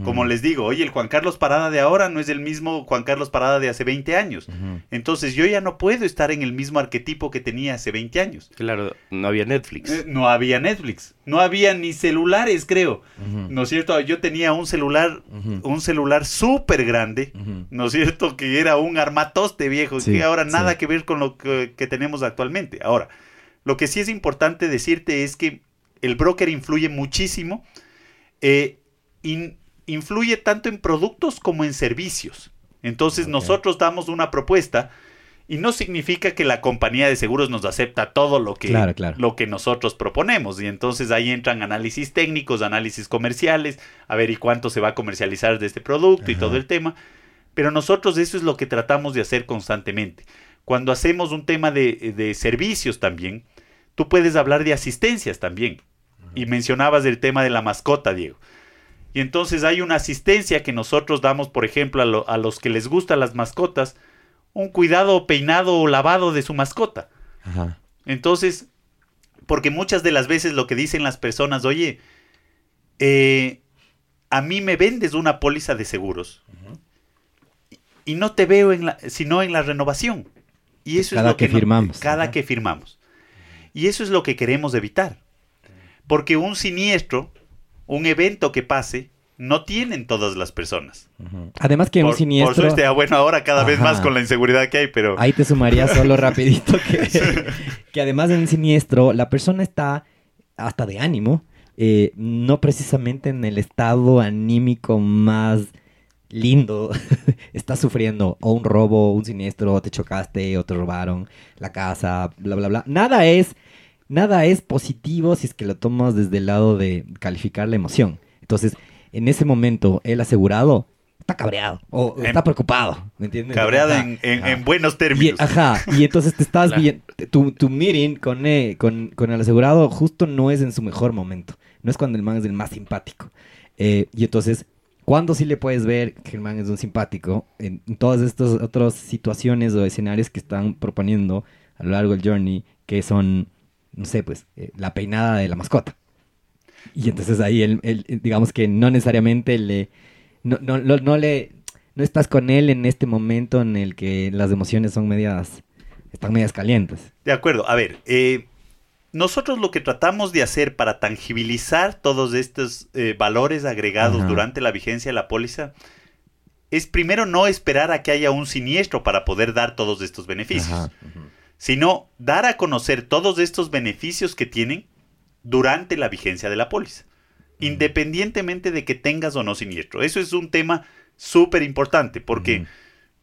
Como les digo, oye, el Juan Carlos Parada de ahora no es el mismo Juan Carlos Parada de hace 20 años. Entonces yo ya no puedo estar en el mismo arquetipo que tenía hace 20 años. Claro, no había Netflix. Eh, no había Netflix. No había ni celulares, creo. ¿No es cierto? Yo tenía un celular, un celular súper grande, ¿no es cierto? Que era un armatoste viejo, que ahora nada que ver con lo que, tenemos actualmente. Ahora, lo que sí es importante decirte es que el broker influye muchísimo. Eh, influye tanto en productos como en servicios. Entonces nosotros damos una propuesta y no significa que la compañía de seguros nos acepta todo lo que, Lo que nosotros proponemos. Y entonces ahí entran análisis técnicos, análisis comerciales, a ver y cuánto se va a comercializar de este producto y todo el tema. Pero nosotros eso es lo que tratamos de hacer constantemente. Cuando hacemos un tema de, de servicios también, tú puedes hablar de asistencias también. Y mencionabas el tema de la mascota, Diego. Y entonces hay una asistencia que nosotros damos, por ejemplo, a, los que les gustan las mascotas, un cuidado, peinado o lavado de su mascota. Entonces, porque muchas de las veces lo que dicen las personas, oye, eh, a mí me vendes una póliza de seguros y no te veo en la, sino en la renovación. Y eso es lo que, firmamos. cada que firmamos. Y eso es lo que queremos evitar. Porque un siniestro un evento que pase, no tienen todas las personas. Además que un siniestro... Por suerte, ah, bueno, ahora cada vez más con la inseguridad que hay, pero... Ahí te sumaría solo rapidito que, que además de un siniestro, la persona está hasta de ánimo, eh, no precisamente en el estado anímico más lindo, está sufriendo o un robo, un siniestro, o te chocaste, o te robaron la casa, bla, bla, bla. Nada es nada es positivo si es que lo tomas desde el lado de calificar la emoción. Entonces, en ese momento, el asegurado está cabreado o está preocupado, ¿me entiendes? Cabreado en, buenos términos. ajá, y entonces te estás bien, tu, tu meeting con, eh, con, con, el asegurado justo no es en su mejor momento, no es cuando el man es el más simpático. Eh, y entonces, cuando sí le puedes ver que el man es un simpático? En, todas estas otras situaciones o escenarios que están proponiendo a lo largo del journey, que son no sé, pues, eh, la peinada de la mascota. Y entonces ahí, él, digamos que no necesariamente le, no, no, no, le, no estás con él en este momento en el que las emociones son medias, están medias calientes. De acuerdo, a ver, eh, nosotros lo que tratamos de hacer para tangibilizar todos estos eh, valores agregados durante la vigencia de la póliza es primero no esperar a que haya un siniestro para poder dar todos estos beneficios sino dar a conocer todos estos beneficios que tienen durante la vigencia de la póliza, independientemente de que tengas o no siniestro. Eso es un tema súper importante porque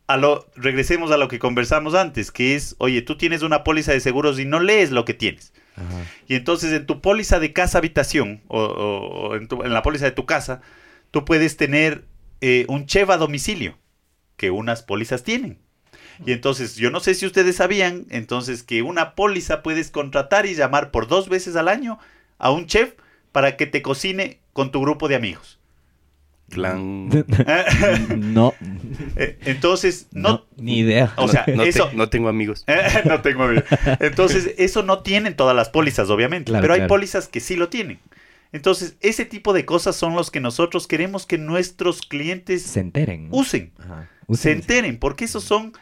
a lo, regresemos a lo que conversamos antes, que es, oye, tú tienes una póliza de seguros y no lees lo que tienes. Y entonces en tu póliza de casa habitación o, en, la póliza de tu casa, tú puedes tener eh, un cheva domicilio, que unas pólizas tienen. Y entonces, yo no sé si ustedes sabían, entonces que una póliza puedes contratar y llamar por dos veces al año a un chef para que te cocine con tu grupo de amigos. Clan. no. Eh, Entonces, no, no, Ni idea. o sea, no, te- eso, no tengo amigos. no tengo amigos. Entonces, eso no tienen todas las pólizas, obviamente. Claro, pero hay claro. pólizas que sí lo tienen. Entonces, ese tipo de cosas son los que nosotros queremos que nuestros clientes Se enteren. usen, Ajá. se Usen. enteren, porque esos son,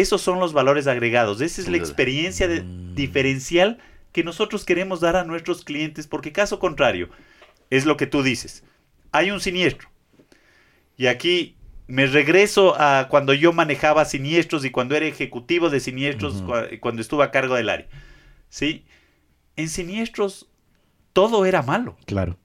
esos son los valores agregados. Esa es la experiencia de- Mm. diferencial que nosotros queremos dar a nuestros clientes, porque caso contrario, es lo que tú dices. Hay un siniestro. Y aquí me regreso a cuando yo manejaba siniestros y cuando era ejecutivo de siniestros, cua- cuando estuve a cargo del área. ¿Sí? En siniestros todo era malo, Claro.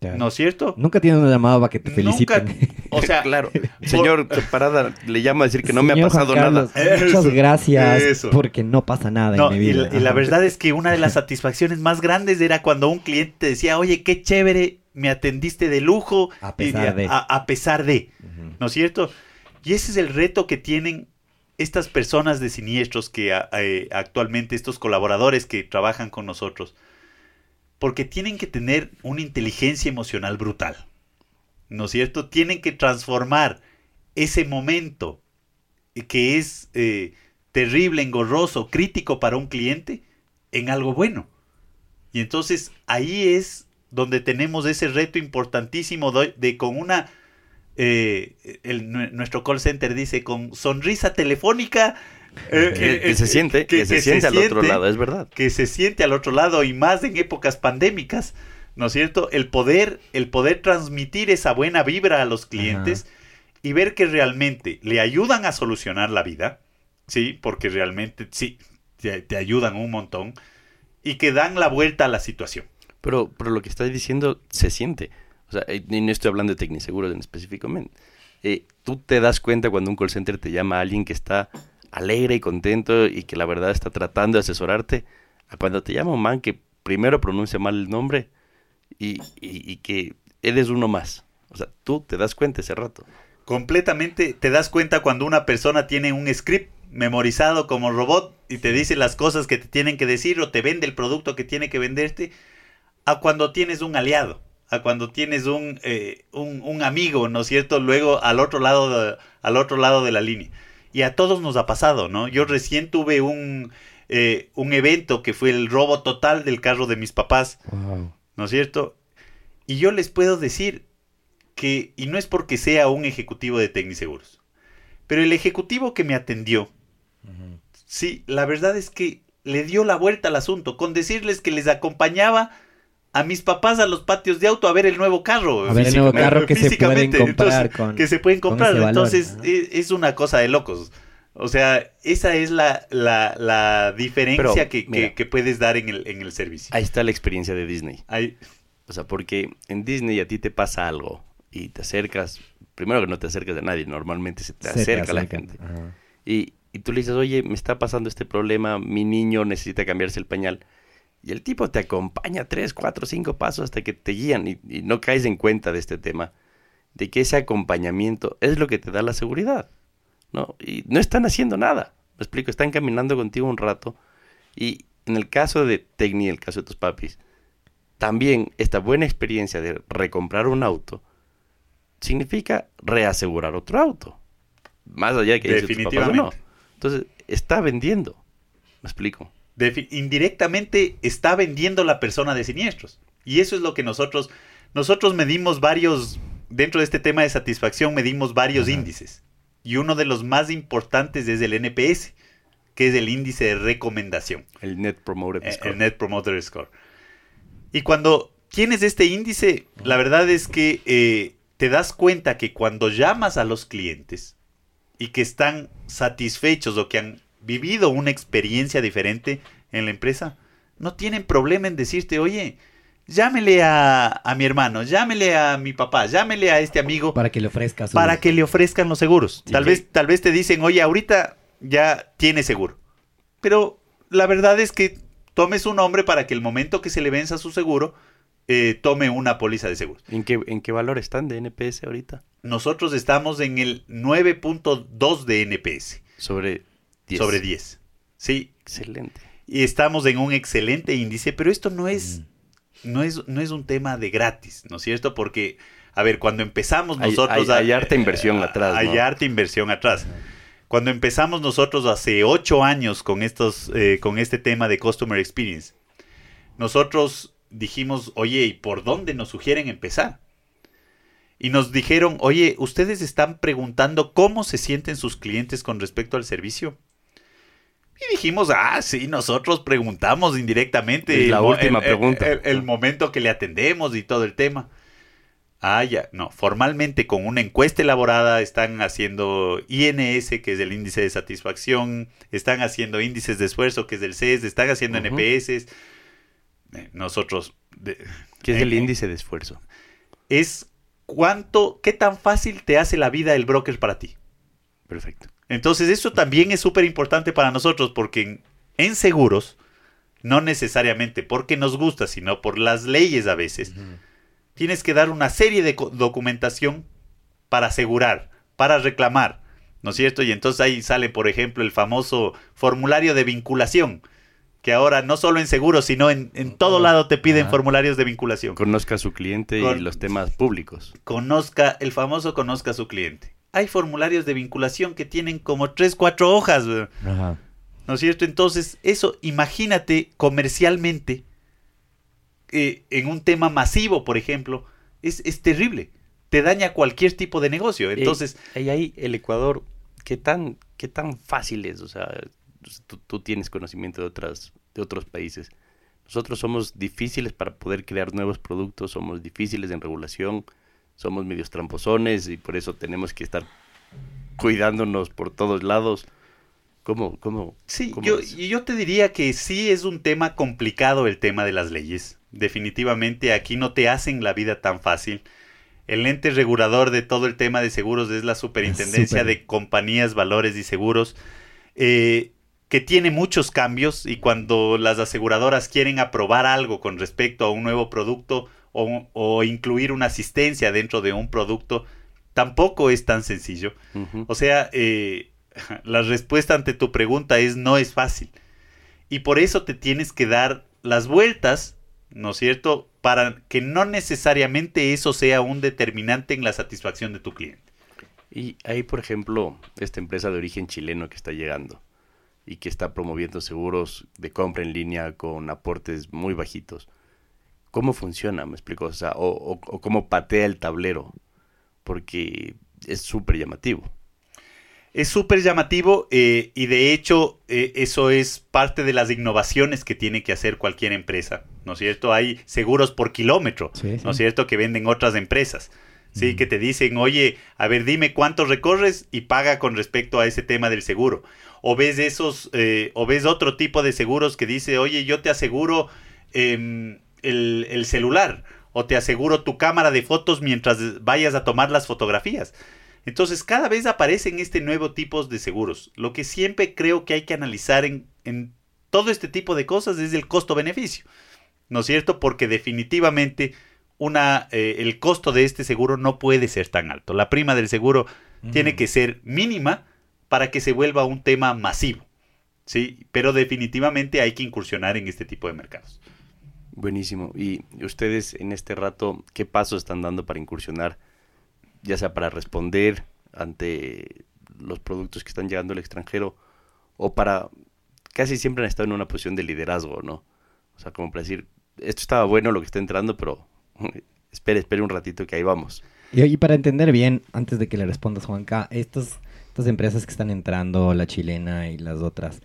Claro. ¿no es cierto? Nunca tienes una llamada para que te Nunca, feliciten. o sea, claro. Señor Parada le llama a decir que no me ha pasado Juan nada. Muchas Eso, gracias eso. porque no pasa nada No, en mi y, vida. la, y la verdad es que una de las satisfacciones más grandes era cuando un cliente te decía, oye, qué chévere, me atendiste de lujo. A pesar y- de. A, a pesar de. ¿no es cierto? Y ese es el reto que tienen estas personas de siniestros que eh, actualmente, estos colaboradores que trabajan con nosotros, porque tienen que tener una inteligencia emocional brutal, ¿no es cierto? Tienen que transformar ese momento que es eh, terrible, engorroso, crítico para un cliente, en algo bueno. Y entonces ahí es donde tenemos ese reto importantísimo de, con una... eh, nuestro call center dice con sonrisa telefónica. Eh, Que, eh, que se eh, siente, que, se siente al otro lado, es verdad. que se siente al otro lado y más en épocas pandémicas, ¿no es cierto? El poder, el poder transmitir esa buena vibra a los clientes y ver que realmente le ayudan a solucionar la vida, ¿sí? Porque realmente sí, te, te ayudan un montón y que dan la vuelta a la situación. Pero, pero lo que estás diciendo se siente. O sea, eh, y no estoy hablando de Tecniseguros en específicamente. Eh, tú te das cuenta cuando un call center te llama a alguien que está alegre y contento y que la verdad está tratando de asesorarte, a cuando te llama un man que primero pronuncia mal el nombre y, y- que eres uno más. O sea, tú te das cuenta ese rato. Completamente te das cuenta cuando una persona tiene un script memorizado como robot y te dice las cosas que te tienen que decir o te vende el producto que tiene que venderte, a cuando tienes un aliado, a cuando tienes un, eh, un, un amigo, ¿no es cierto? Luego al otro lado al otro lado de la línea. Y a todos nos ha pasado, ¿no? Yo recién tuve un, eh, un evento que fue el robo total del carro de mis papás. Wow. ¿no es cierto? Y yo les puedo decir que, y no es porque sea un ejecutivo de Tecniseguros, pero el ejecutivo que me atendió, sí, la verdad es que le dio la vuelta al asunto, con decirles que les acompañaba a mis papás a los patios de auto a ver el nuevo carro. A ver el nuevo carro que se pueden comprar Entonces, con- que se pueden comprar. valor. Entonces, Ajá. es, es una cosa de locos. O sea, esa es la, la, la diferencia Pero, que, que- mira. que puedes dar en el, en el servicio. Ahí está la experiencia de Disney. Hay- O sea, porque en Disney a ti te pasa algo y te acercas, primero que no te acercas a nadie, normalmente se te Se te acerca la gente. Ajá. Y, y tú le dices, oye, me está pasando este problema, mi niño necesita cambiarse el pañal. Y el tipo te acompaña tres, cuatro, cinco pasos hasta que te guían y, y no caes en cuenta de este tema, de que ese acompañamiento es lo que te da la seguridad, ¿no? Y no están haciendo nada, me explico, están caminando contigo un rato y en el caso de Tecni, el caso de tus papis, también esta buena experiencia de recomprar un auto significa reasegurar otro auto. Más allá de que sido tus papás o no. Definitivamente. Entonces, está vendiendo. ¿Me explico? Indirectamente está vendiendo la persona de siniestros. Y eso es lo que nosotros, nosotros medimos varios, dentro de este tema de satisfacción, medimos varios Ajá. índices. Y uno de los más importantes es el NPS, que es el índice de recomendación, El Net Promoter eh, Score. el Net Promoter Score. Y cuando tienes este índice, la verdad es que eh, te das cuenta que cuando llamas a los clientes y que están satisfechos o que han vivido una experiencia diferente en la empresa, no tienen problema en decirte, oye, llámele a, a mi hermano, llámele a mi papá, llámele a este amigo Para que le ofrezcas. para que le ofrezcan los seguros. Sí, tal, vez, tal vez te dicen, oye, ahorita ya tiene seguro. Pero la verdad es que tome su nombre para que el momento que se le venza su seguro, eh, tome una póliza de seguros. ¿En qué, ¿En qué valor están de NPS ahorita? Nosotros estamos en el 9.2 de NPS. Sobre 10. sobre 10. Sí, Excelente. y estamos en un excelente índice, pero esto no es, no es, no es un tema de gratis, ¿no es cierto? Porque, a ver, cuando empezamos Hay- nosotros... hay- a- hay harta inversión a- atrás, ¿no? Hay harta inversión atrás. Cuando empezamos nosotros hace ocho años con, estos, eh, con este tema de Customer Experience, nosotros dijimos, oye, ¿y por dónde nos sugieren empezar? Y nos dijeron, oye, ¿ustedes están preguntando cómo se sienten sus clientes con respecto al servicio? Y dijimos, ah, sí, nosotros preguntamos indirectamente. Es la el última el- pregunta. El, el momento que le atendemos y todo el tema. Ah, ya, no, formalmente con una encuesta elaborada están haciendo INS, que es el índice de satisfacción, están haciendo índices de esfuerzo, que es el CES, están haciendo. NPS. Eh, Nosotros, de- ¿Qué es eh, el eh, índice de esfuerzo? Es cuánto, qué tan fácil te hace la vida el broker para ti. Perfecto. Entonces, eso también es súper importante para nosotros porque en, en seguros, no necesariamente porque nos gusta, sino por las leyes a veces, tienes que dar una serie de documentación para asegurar, para reclamar, ¿no es cierto? Y entonces ahí sale, por ejemplo, el famoso formulario de vinculación, que ahora no solo en seguros, sino en, en todo lado te piden formularios de vinculación. Conozca a su cliente Con- y los temas públicos. Conozca, el famoso conozca a su cliente. Hay formularios de vinculación que tienen como tres, cuatro hojas, weón. Ajá. ¿No es cierto? Entonces, eso, imagínate comercialmente, eh, en un tema masivo, por ejemplo, es, es terrible. Te daña cualquier tipo de negocio. Entonces, Y, y ahí el Ecuador, ¿qué tan, qué tan fácil es? O sea, tú, tú tienes conocimiento de, otras, de otros países. Nosotros somos difíciles para poder crear nuevos productos, somos difíciles en regulación, somos medios tramposones y por eso tenemos que estar cuidándonos por todos lados. ¿Cómo? cómo sí, cómo yo, es? yo te diría que sí es un tema complicado el tema de las leyes. Definitivamente aquí no te hacen la vida tan fácil. El ente regulador de todo el tema de seguros es la Superintendencia súper. de Compañías, Valores y Seguros, eh, que tiene muchos cambios y cuando las aseguradoras quieren aprobar algo con respecto a un nuevo producto o, o incluir una asistencia dentro de un producto, tampoco es tan sencillo. O sea, eh, la respuesta ante tu pregunta es no es fácil. Y por eso te tienes que dar las vueltas, ¿no es cierto? Para que no necesariamente eso sea un determinante en la satisfacción de tu cliente. Y ahí, por ejemplo, esta empresa de origen chileno que está llegando y que está promoviendo seguros de compra en línea con aportes muy bajitos. ¿Cómo funciona? Me explico. O sea, o, o- o cómo patea el tablero. Porque es súper llamativo. Es súper llamativo eh, y de hecho eh, eso es parte de las innovaciones que tiene que hacer cualquier empresa, ¿no es cierto? Hay seguros por kilómetro, Sí. ¿no es cierto? Que venden otras empresas, ¿sí? Mm. Que te dicen, oye, a ver, dime cuánto recorres y paga con respecto a ese tema del seguro. O ves esos, eh, o ves otro tipo de seguros que dice, oye, yo te aseguro em, el, el celular o te aseguro tu cámara de fotos mientras vayas a tomar las fotografías. Entonces, cada vez aparecen este nuevo tipo de seguros. Lo que siempre creo que hay que analizar en, en todo este tipo de cosas es el costo-beneficio. ¿No es cierto? Porque definitivamente una, eh, el costo de este seguro no puede ser tan alto. La prima del seguro tiene que ser mínima para que se vuelva un tema masivo. ¿sí? Pero definitivamente hay que incursionar en este tipo de mercados. Buenísimo. Y ustedes en este rato, ¿qué pasos están dando para incursionar? Ya sea para responder ante los productos que están llegando al extranjero o para... Casi siempre han estado en una posición de liderazgo, ¿no? O sea, como para decir, esto estaba bueno lo que está entrando, pero espere, espere un ratito que ahí vamos. Y, y para entender bien, antes de que le respondas, Juanca, estas, estas empresas que están entrando, la chilena y las otras,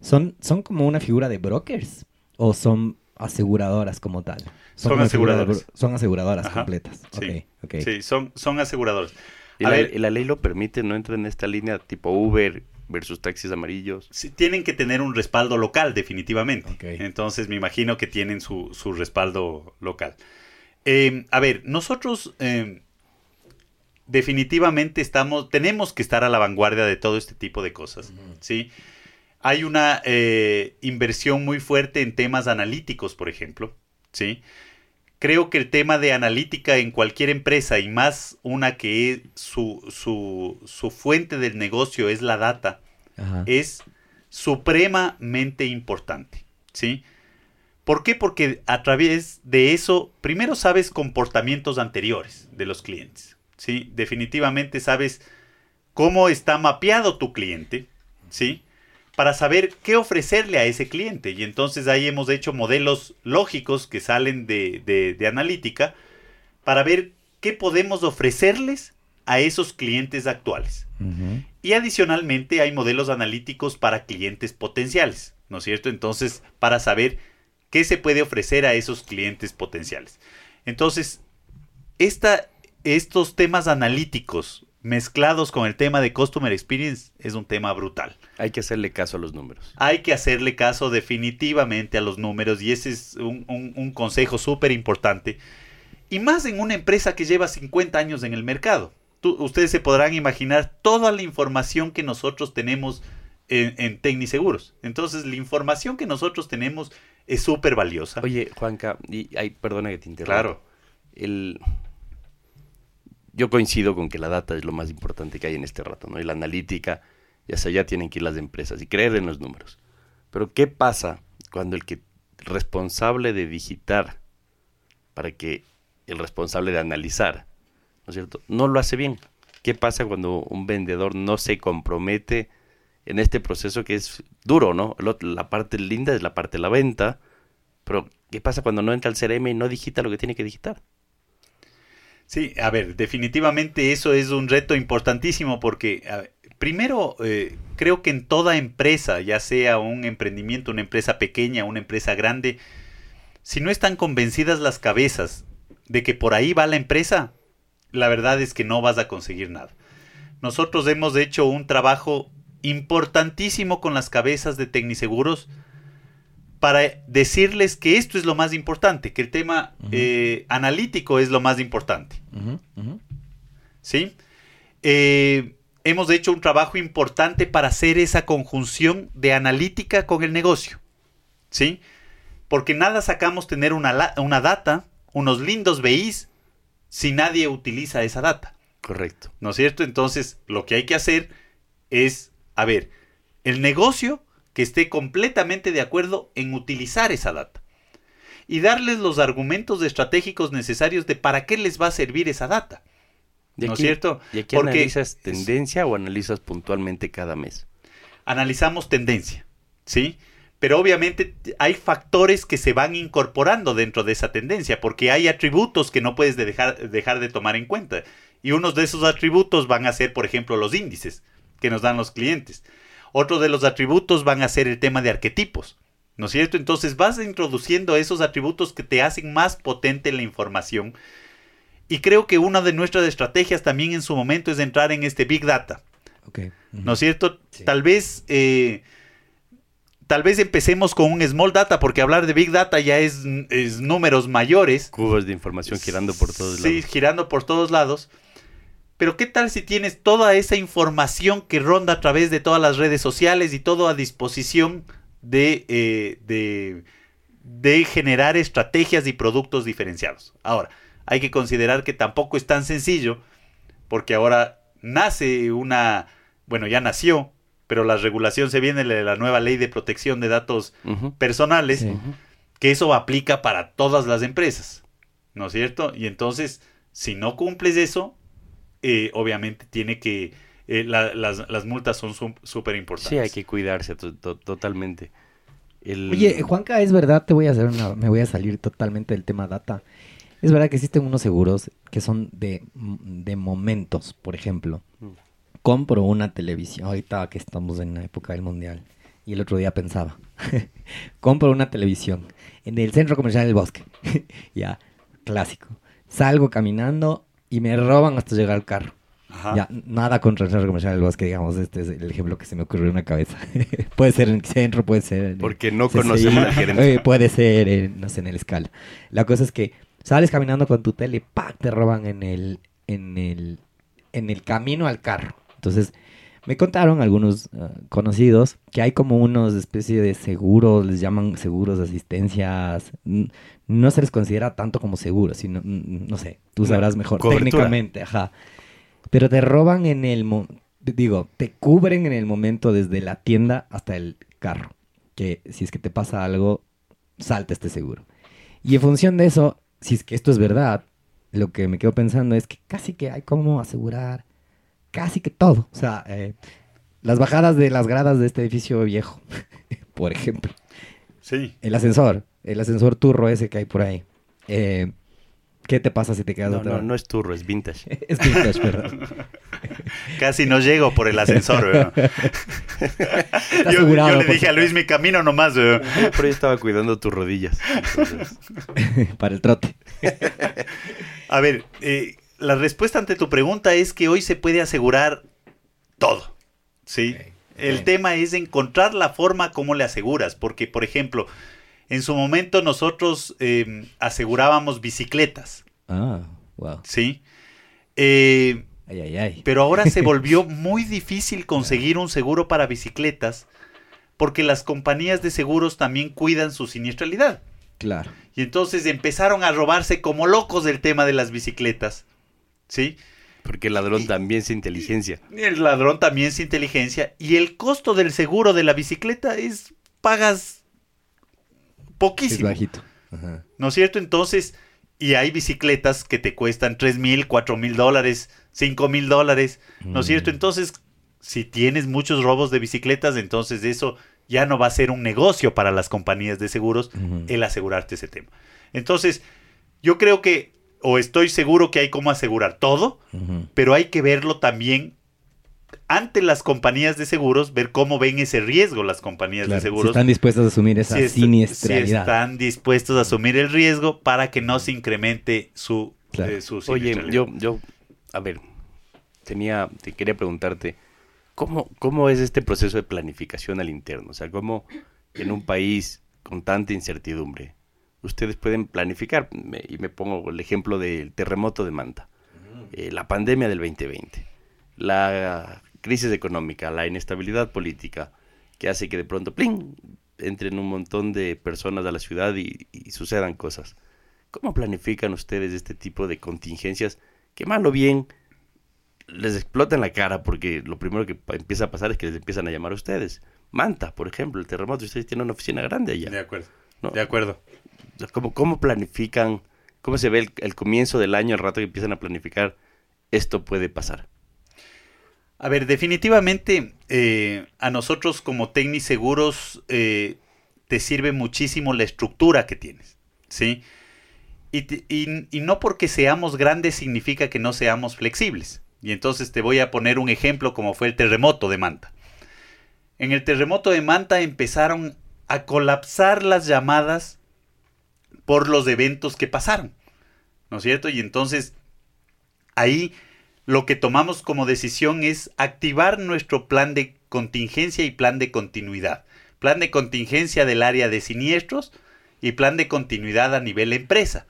¿son, ¿son como una figura de brokers o son aseguradoras como tal? Son aseguradoras. Son aseguradoras Ajá, completas. sí. Sí, son, son aseguradores. Y A la, ver. y la ley lo permite, no entra en esta línea tipo Uber versus taxis amarillos. Sí, tienen que tener un respaldo local, definitivamente. Entonces me imagino que tienen su, su respaldo local. Eh, a ver, nosotros eh, definitivamente estamos, tenemos que estar a la vanguardia de todo este tipo de cosas. ¿sí? Hay una eh, inversión muy fuerte en temas analíticos, por ejemplo. ¿sí? Creo que el tema de analítica en cualquier empresa y más una que es su, su, su fuente del negocio es la data, Ajá. es supremamente importante, ¿sí? ¿Por qué? Porque a través de eso, primero sabes comportamientos anteriores de los clientes, ¿sí? Definitivamente sabes cómo está mapeado tu cliente, ¿sí? Para saber qué ofrecerle a ese cliente. Y entonces ahí hemos hecho modelos lógicos que salen de, de- de analítica para ver qué podemos ofrecerles a esos clientes actuales. Y adicionalmente hay modelos analíticos para clientes potenciales, ¿no es cierto? Entonces, para saber qué se puede ofrecer a esos clientes potenciales. Entonces, esta, estos temas analíticos mezclados con el tema de Customer Experience es un tema brutal. Hay que hacerle caso a los números. Hay que hacerle caso definitivamente a los números y ese es un, un- un consejo súper importante. Y más en una empresa que lleva 50 años en el mercado. Tú- ustedes se podrán imaginar toda la información que nosotros tenemos en, en Tecniseguros. Entonces, la información que nosotros tenemos es súper valiosa. Oye, Juanca, y ay, perdona que te interrumpa. Claro. El... Yo coincido con que la data es lo más importante que hay en este rato, ¿no? Y la analítica, ya sea, ya tienen que ir las empresas y creer en los números. Pero ¿qué pasa cuando el que responsable de digitar para que el responsable de analizar, ¿no es cierto? No lo hace bien. ¿Qué pasa cuando un vendedor no se compromete en este proceso que es duro, ¿no? La parte linda es la parte de la venta, pero ¿qué pasa cuando no entra al CRM y no digita lo que tiene que digitar? Sí, a ver, definitivamente eso es un reto importantísimo porque, primero, eh, creo que en toda empresa, ya sea un emprendimiento, una empresa pequeña, una empresa grande, si no están convencidas las cabezas de que por ahí va la empresa, la verdad es que no vas a conseguir nada. Nosotros hemos hecho un trabajo importantísimo con las cabezas de Tecniseguros para decirles que esto es lo más importante, que el tema eh, analítico es lo más importante. ¿sí? Eh, hemos hecho un trabajo importante para hacer esa conjunción de analítica con el negocio, ¿sí? Porque nada sacamos tener una, una data, unos lindos BIs, si nadie utiliza esa data, Correcto. ¿no es cierto? Entonces, lo que hay que hacer es, a ver, el negocio que esté completamente de acuerdo en utilizar esa data y darles los argumentos estratégicos necesarios de para qué les va a servir esa data. ¿Y ¿No es cierto? ¿Y aquí Porque analizas es- tendencia o analizas puntualmente cada mes? analizamos tendencia, ¿sí? Pero obviamente hay factores que se van incorporando dentro de esa tendencia, porque hay atributos que no puedes de dejar, dejar de tomar en cuenta. Y unos de esos atributos van a ser, por ejemplo, los índices que nos dan los clientes. Otro de los atributos van a ser el tema de arquetipos, ¿no es cierto? Entonces vas introduciendo esos atributos que te hacen más potente la información. Y creo que una de nuestras estrategias también en su momento es entrar en este Big Data. Ok. Ujú. ¿no es cierto? Sí. Tal vez, eh, tal vez empecemos con un small data, porque hablar de big data ya es, es números mayores. Cubos de información girando por todos sí, lados. girando por todos lados. Pero ¿qué tal si tienes toda esa información que ronda a través de todas las redes sociales y todo a disposición de, eh, de, de generar estrategias y productos diferenciados? Ahora, hay que considerar que tampoco es tan sencillo, porque ahora nace una, bueno, ya nació, pero la regulación se viene de la nueva ley de protección de datos personales Sí. Que eso aplica para todas las empresas, ¿no es cierto? Y entonces, si no cumples eso, eh, obviamente tiene que, eh, la- las, las multas son súper importantes. Sí, hay que cuidarse to- to- totalmente. El- Oye, Juanca, es verdad, te voy a hacer una, me voy a salir totalmente del tema data. Es verdad que existen unos seguros que son de, de momentos, por ejemplo. Mm. Compro una televisión, ahorita que estamos en la época del mundial, y el otro día pensaba, compro una televisión en el centro comercial del bosque, ya, clásico. Salgo caminando y me roban hasta llegar al carro. Ajá. Ya, nada contra el centro comercial del bosque, digamos, este es el ejemplo que se me ocurrió en la cabeza. puede ser en el centro, puede ser en Porque no CCI, conocemos la gerencia. eh, puede ser, en, no sé, en el escala. La cosa es que sales caminando con tu tele, ¡pac! te roban en el, en el, en el camino al carro. Entonces, me contaron algunos ah, conocidos que hay como unos especie de seguros, les llaman seguros de asistencias. No se les considera tanto como seguros, sino, mm, no sé, tú sabrás mejor cobertura. técnicamente, ajá. Pero te roban en el... mo- digo, te cubren en el momento desde la tienda hasta el carro. Que si es que te pasa algo, salta este seguro. Y en función de eso, si es que esto es verdad, lo que me quedo pensando es que casi que hay como asegurar casi que todo. O sea, eh, las bajadas de las gradas de este edificio viejo, por ejemplo. Sí. El ascensor, el ascensor turro ese que hay por ahí. Eh, ¿Qué te pasa si te quedas No, atrás? no, no es turro, es vintage. Es vintage, perdón. Casi no llego por el ascensor, weón. Yo, le dije a Luis, mi camino nomás, weón. Pero yo estaba cuidando tus rodillas. Entonces, Para el trote. A ver, eh, la respuesta ante tu pregunta es que hoy se puede asegurar todo. ¿Sí? El tema es encontrar la forma como le aseguras. Porque, por ejemplo, en su momento nosotros eh, asegurábamos bicicletas. Ah, wow. ¿Sí? Eh, Ay, ay, ay. pero ahora se volvió muy difícil conseguir un seguro para bicicletas porque las compañías de seguros también cuidan su siniestralidad. Claro. Y entonces empezaron a robarse como locos del tema de las bicicletas. ¿Sí? porque el ladrón también es inteligencia. El ladrón también es inteligencia. Y el costo del seguro de la bicicleta es. pagas Es poquísimo. bajito. Ajá. ¿No es cierto? Entonces. Y hay bicicletas que te cuestan 3 mil, 4 mil dólares, 5 mil dólares. ¿No es cierto? Mm. Entonces, si tienes muchos robos de bicicletas, entonces eso ya no va a ser un negocio para las compañías de seguros el asegurarte ese tema. Entonces, yo creo que, o estoy seguro que hay cómo asegurar todo, pero hay que verlo también ante las compañías de seguros, ver cómo ven ese riesgo las compañías Claro, de si seguros. están dispuestos a asumir esa si est- si siniestralidad. están dispuestos a asumir el riesgo para que no se incremente su, Claro. eh, su Oye, yo, yo, a ver, tenía, te quería preguntarte, ¿cómo, ¿cómo es este proceso de planificación al interno? O sea, ¿cómo en un país con tanta incertidumbre ustedes pueden planificar? Me- y me pongo el ejemplo del terremoto de Manta, eh, la pandemia del 2020, la crisis económica, la inestabilidad política, que hace que de pronto, ¡pling!, entren un montón de personas a la ciudad y, y sucedan cosas. ¿Cómo planifican ustedes este tipo de contingencias que mal o bien les explota en la cara porque lo primero que empieza a pasar es que les empiezan a llamar a ustedes? Manta, por ejemplo, el terremoto, ustedes tienen una oficina grande allá. De acuerdo. ¿no? De acuerdo. ¿Cómo, cómo planifican? ¿Cómo se ve el, el comienzo del año, el rato que empiezan a planificar? Esto puede pasar. A ver, definitivamente eh, a nosotros como Tecni Seguros eh, te sirve muchísimo la estructura que tienes, ¿sí? Y, y- y no porque seamos grandes significa que no seamos flexibles. Y entonces te voy a poner un ejemplo como fue el terremoto de Manta. En el terremoto de Manta empezaron a colapsar las llamadas por los eventos que pasaron, ¿no es cierto? Y entonces ahí lo que tomamos como decisión es activar nuestro plan de contingencia y plan de continuidad. Plan de contingencia del área de siniestros y plan de continuidad a nivel empresa.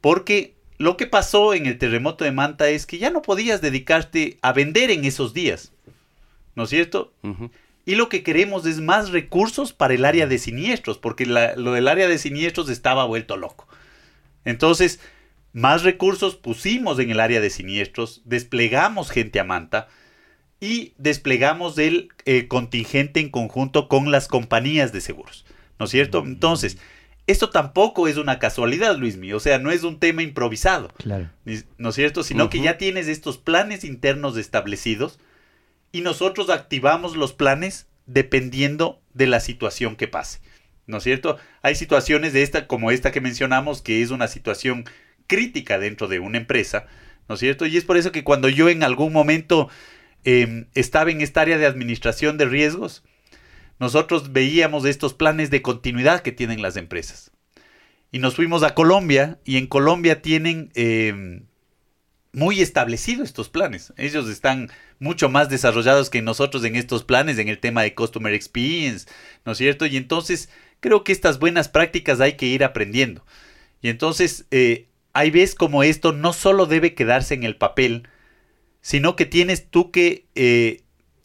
Porque lo que pasó en el terremoto de Manta es que ya no podías dedicarte a vender en esos días. ¿No es cierto? Y lo que queremos es más recursos para el área de siniestros, porque la- lo del área de siniestros estaba vuelto loco. Entonces, más recursos pusimos en el área de siniestros, desplegamos gente a manta y desplegamos el eh, contingente en conjunto con las compañías de seguros. ¿No es cierto? Entonces, esto tampoco es una casualidad, Luis mío. O sea, no es un tema improvisado. Claro. ¿no es cierto? Sino que ya tienes estos planes internos establecidos y nosotros activamos los planes dependiendo de la situación que pase. ¿No es cierto? Hay situaciones de esta, como esta que mencionamos, que es una situación crítica dentro de una empresa, ¿no es cierto? Y es por eso que cuando yo en algún momento eh, estaba en esta área de administración de riesgos, nosotros veíamos estos planes de continuidad que tienen las empresas. Y nos fuimos a Colombia y en Colombia tienen eh, muy establecidos estos planes. Ellos están mucho más desarrollados que nosotros en estos planes, en el tema de Customer Experience, ¿no es cierto? Y entonces creo que estas buenas prácticas hay que ir aprendiendo. Y entonces eh, hay veces como esto no solo debe quedarse en el papel, sino que tienes tú que eh,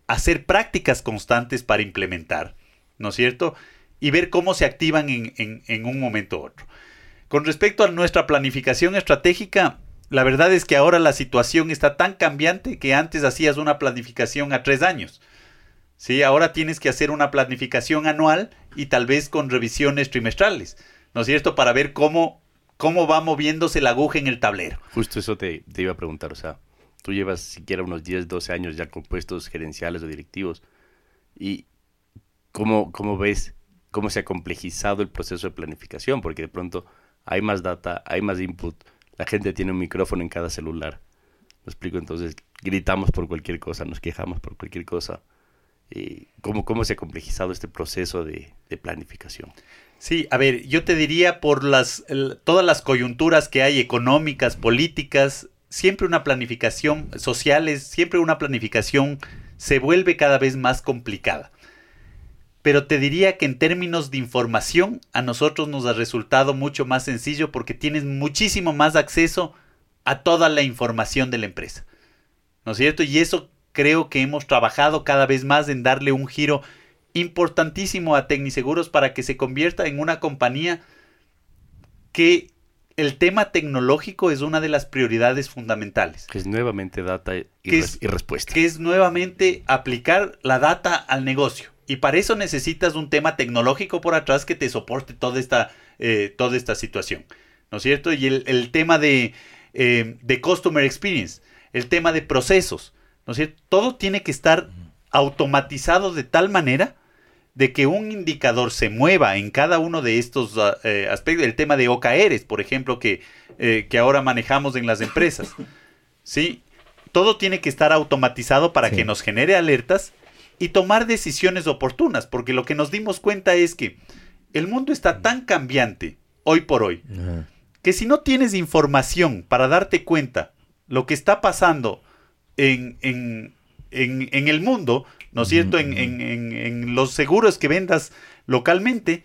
hacer prácticas constantes para implementar, ¿no es cierto? Y ver cómo se activan en, en- en un momento u otro. Con respecto a nuestra planificación estratégica, la verdad es que ahora la situación está tan cambiante que antes hacías una planificación a tres años. Sí, ahora tienes que hacer una planificación anual y tal vez con revisiones trimestrales, ¿no es cierto? Para ver cómo, cómo va moviéndose la aguja en el tablero. Justo eso te, te iba a preguntar, o sea, tú llevas siquiera unos 10, 12 años ya con puestos gerenciales o directivos y ¿cómo, cómo ves cómo se ha complejizado el proceso de planificación? Porque de pronto hay más data, hay más input, la gente tiene un micrófono en cada celular. ¿Me explico? Entonces gritamos por cualquier cosa, nos quejamos por cualquier cosa. Y ¿cómo, ¿Cómo se ha complejizado este proceso de, de planificación? Sí, a ver, yo te diría por las todas las coyunturas que hay económicas, políticas, siempre una planificación sociales, siempre una planificación se vuelve cada vez más complicada. Pero te diría que en términos de información a nosotros nos ha resultado mucho más sencillo porque tienes muchísimo más acceso a toda la información de la empresa. ¿No es cierto? Y eso creo que hemos trabajado cada vez más en darle un giro importantísimo a Tecniseguros para que se convierta en una compañía que el tema tecnológico es una de las prioridades fundamentales. Que es nuevamente data y, Que res- es- y respuesta. Que es nuevamente aplicar la data al negocio. Y para eso necesitas un tema tecnológico por atrás que te soporte toda esta, eh, toda esta situación. ¿No es cierto? Y el, el tema de, eh, de Customer Experience, el tema de procesos, ¿no es cierto? Todo tiene que estar automatizado de tal manera de que un indicador se mueva en cada uno de estos ah, eh, aspectos. El tema de OKRs, por ejemplo, que, eh, que ahora manejamos en las empresas. ¿Sí? Todo tiene que estar automatizado para Sí. que nos genere alertas y tomar decisiones oportunas, porque lo que nos dimos cuenta es que el mundo está tan cambiante hoy por hoy que si no tienes información para darte cuenta lo que está pasando en, en- en- en el mundo, ¿no es cierto? En, en- en- en los seguros que vendas localmente,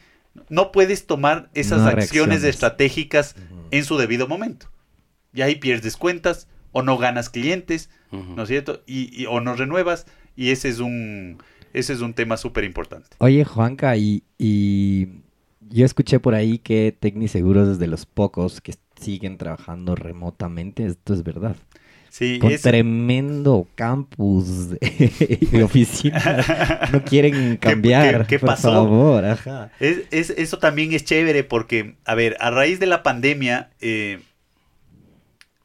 no puedes tomar esas No acciones estratégicas en su debido momento. Y ahí pierdes cuentas o no ganas clientes. ¿no es cierto? Y, y- o no renuevas y ese es un, ese es un tema súper importante. Oye, Juanca, y, y yo escuché por ahí que Tecniseguros es de los pocos que siguen trabajando remotamente. Esto es verdad. Sí, Con tremendo campus de, oficina. No quieren cambiar. qué- qué por pasó? favor, ajá. Es, es- eso también es chévere porque, a ver, a raíz de la pandemia, eh,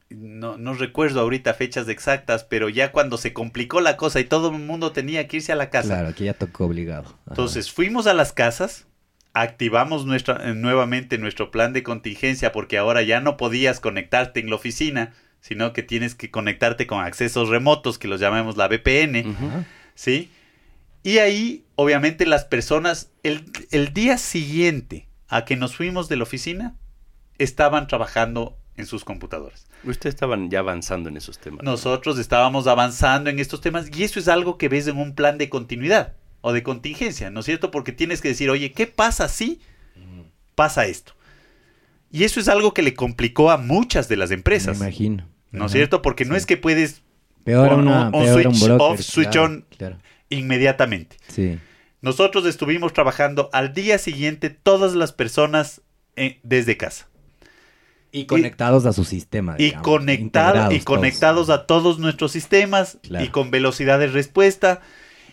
no, no recuerdo ahorita fechas exactas, pero ya cuando se complicó la cosa y todo el mundo tenía que irse a la casa, Claro, que ya tocó obligado. Ajá. entonces fuimos a las casas, activamos nuestra, nuevamente nuestro plan de contingencia porque ahora ya no podías conectarte en la oficina, sino que tienes que conectarte con accesos remotos, que los llamamos la VPN. Ajá. ¿sí? Y ahí, obviamente, las personas, el, el día siguiente a que nos fuimos de la oficina, estaban trabajando en sus computadoras. Ustedes estaban ya avanzando en esos temas. Nosotros estábamos avanzando en estos temas y eso es algo que ves en un plan de continuidad o de contingencia, ¿no es cierto? Porque tienes que decir, oye, ¿qué pasa si pasa esto? Y eso es algo que le complicó a muchas de las Me empresas, imagino. ¿No es cierto? Porque no es que puedes Peor un- una, un- un peor un switch broker, off, switch claro, on. claro. inmediatamente. Sí. Nosotros estuvimos trabajando al día siguiente todas las personas eh, desde casa. Y conectados a su sistema. Y, conectado, y conectados todos. a todos nuestros sistemas Claro. y con velocidad de respuesta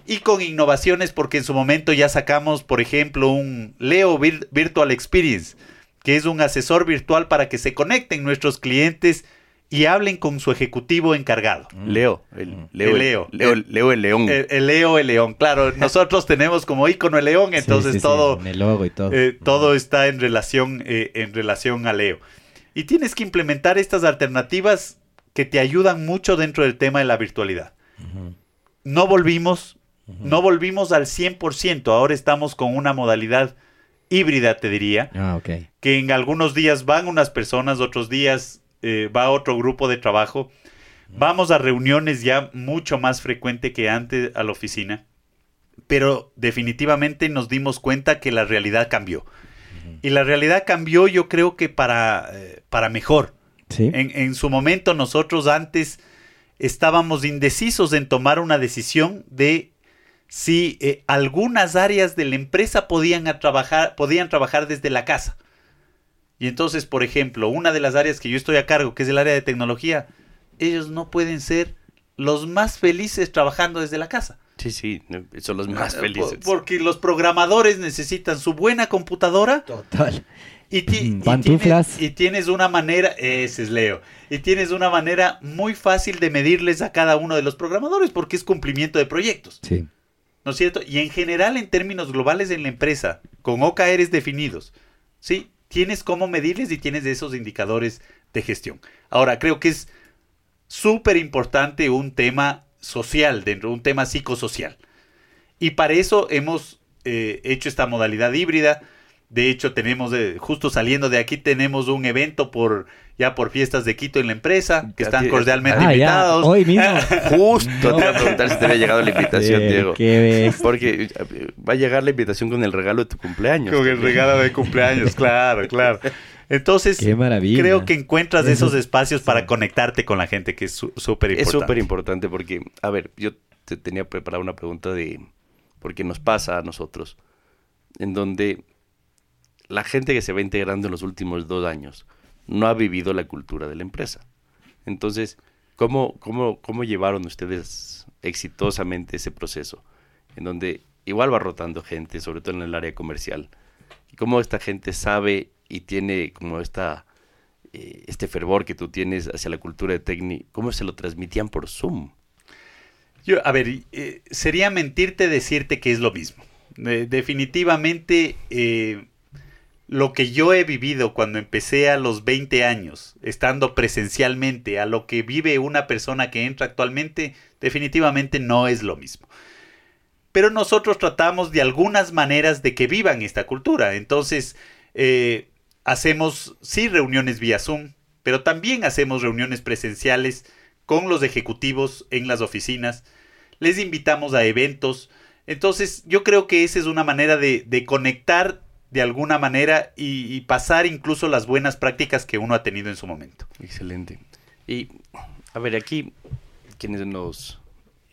y con innovaciones porque en su momento ya sacamos, por ejemplo, un Leo Vir- Virtual Experience, que es un asesor virtual para que se conecten nuestros clientes y hablen con su ejecutivo encargado. Leo, el, Mm. Leo, El Leo. Leo, el- Leo el león. El, el Leo, el león, claro, nosotros tenemos como icono el león, entonces sí, sí, todo... en el logo y todo. Eh, todo está en relación, eh, en relación a Leo. Y tienes que implementar estas alternativas que te ayudan mucho dentro del tema de la virtualidad. No volvimos, no volvimos al 100%, ahora estamos con una modalidad híbrida, te diría, Ah, ok. que en algunos días van unas personas, otros días eh, va otro grupo de trabajo. Vamos a reuniones ya mucho más frecuente que antes a la oficina, pero definitivamente nos dimos cuenta que la realidad cambió. Y la realidad cambió yo creo que para, eh, para mejor. Sí. En, en su momento nosotros antes estábamos indecisos en tomar una decisión de si eh, algunas áreas de la empresa podían, a trabajar, podían trabajar desde la casa. Y entonces, por ejemplo, una de las áreas que yo estoy a cargo, que es el área de tecnología, ellos no pueden ser los más felices trabajando desde la casa. Sí, sí, son los más Ah, felices. por- Porque los programadores necesitan su buena computadora Total. y, ti- y Pantuflas. tienes, y tienes una manera, ese es Leo, y tienes una manera muy fácil de medirles a cada uno de los programadores porque es cumplimiento de proyectos, Sí. ¿no es cierto? Y en general en términos globales en la empresa, con OKRs definidos, ¿sí? Tienes cómo medirles y tienes esos indicadores de gestión. Ahora, creo que es súper importante un tema social, dentro de un tema psicosocial. Y para eso hemos eh, hecho esta modalidad híbrida. De hecho, tenemos, eh, justo saliendo de aquí, tenemos un evento por ya por fiestas de Quito en la empresa, que Ya están te- cordialmente Ah, ya. invitados. Hoy mismo. Justo te iba a preguntar si te había llegado la invitación, Eh, Diego. qué. Porque eh, va a llegar la invitación con el regalo de tu cumpleaños. Con el regalo de cumpleaños, claro, claro. Entonces, Qué maravilla. creo que encuentras Eso- esos espacios para conectarte con la gente, que es su- súper Es importante. súper importante porque, a ver, yo te tenía preparada una pregunta de, porque nos pasa a nosotros, en donde la gente que se va integrando en los últimos dos años no ha vivido la cultura de la empresa. Entonces, ¿cómo, cómo, cómo llevaron ustedes exitosamente ese proceso? En donde igual va rotando gente, sobre todo en el área comercial. Y cómo esta gente sabe y tiene como esta, eh, este fervor que tú tienes hacia la cultura de Tecni, ¿cómo se lo transmitían por Zoom? Yo, a ver, eh, sería mentirte decirte que es lo mismo. De- definitivamente, eh, lo que yo he vivido cuando empecé a los 20 años, estando presencialmente, a lo que vive una persona que entra actualmente, definitivamente no es lo mismo. Pero nosotros tratamos de algunas maneras de que vivan esta cultura. Entonces, eh, hacemos, sí, reuniones vía Zoom, pero también hacemos reuniones presenciales con los ejecutivos en las oficinas. Les invitamos a eventos. Entonces, yo creo que esa es una manera de, de conectar de alguna manera y, y pasar incluso las buenas prácticas que uno ha tenido en su momento. Excelente. Y, a ver, aquí, quienes nos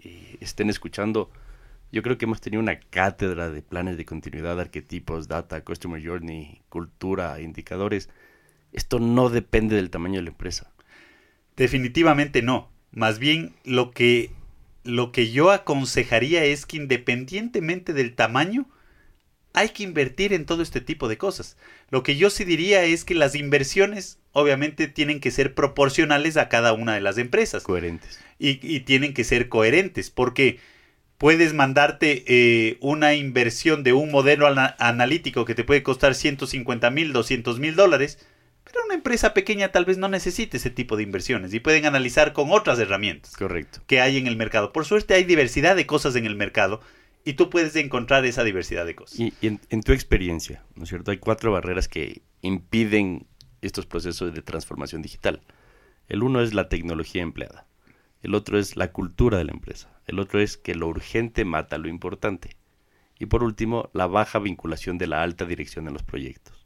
eh, estén escuchando, yo creo que hemos tenido una cátedra de planes de continuidad, arquetipos, data, customer journey, cultura, indicadores. Esto no depende del tamaño de la empresa. Definitivamente no. Más bien lo que, lo que yo aconsejaría es que independientemente del tamaño, hay que invertir en todo este tipo de cosas. Lo que yo sí diría es que las inversiones obviamente tienen que ser proporcionales a cada una de las empresas Coherentes. y, y tienen que ser coherentes porque puedes mandarte eh, una inversión de un modelo ana- analítico que te puede costar 150 mil, 200 mil dólares, pero una empresa pequeña tal vez no necesite ese tipo de inversiones y pueden analizar con otras herramientas Correcto. que hay en el mercado. Por suerte hay diversidad de cosas en el mercado y tú puedes encontrar esa diversidad de cosas. Y, y en, en tu experiencia, ¿no es cierto? Hay cuatro barreras que impiden estos procesos de transformación digital. El uno es la tecnología empleada. El otro es la cultura de la empresa. El otro es que lo urgente mata lo importante. Y por último, la baja vinculación de la alta dirección en los proyectos.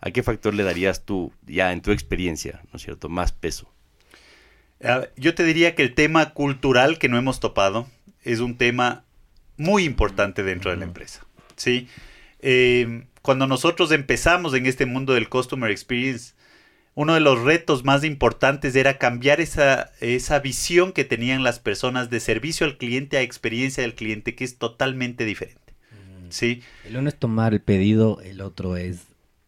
¿A qué factor le darías tú, ya en tu experiencia, ¿no es cierto?, más peso? Ah, Yo te diría que el tema cultural que no hemos topado es un tema muy importante dentro de la empresa. ¿sí? Eh, cuando nosotros empezamos en este mundo del Customer Experience, uno de los retos más importantes era cambiar esa, esa visión que tenían las personas de servicio al cliente a experiencia del cliente, que es totalmente diferente. ¿sí? El uno es tomar el pedido, el otro es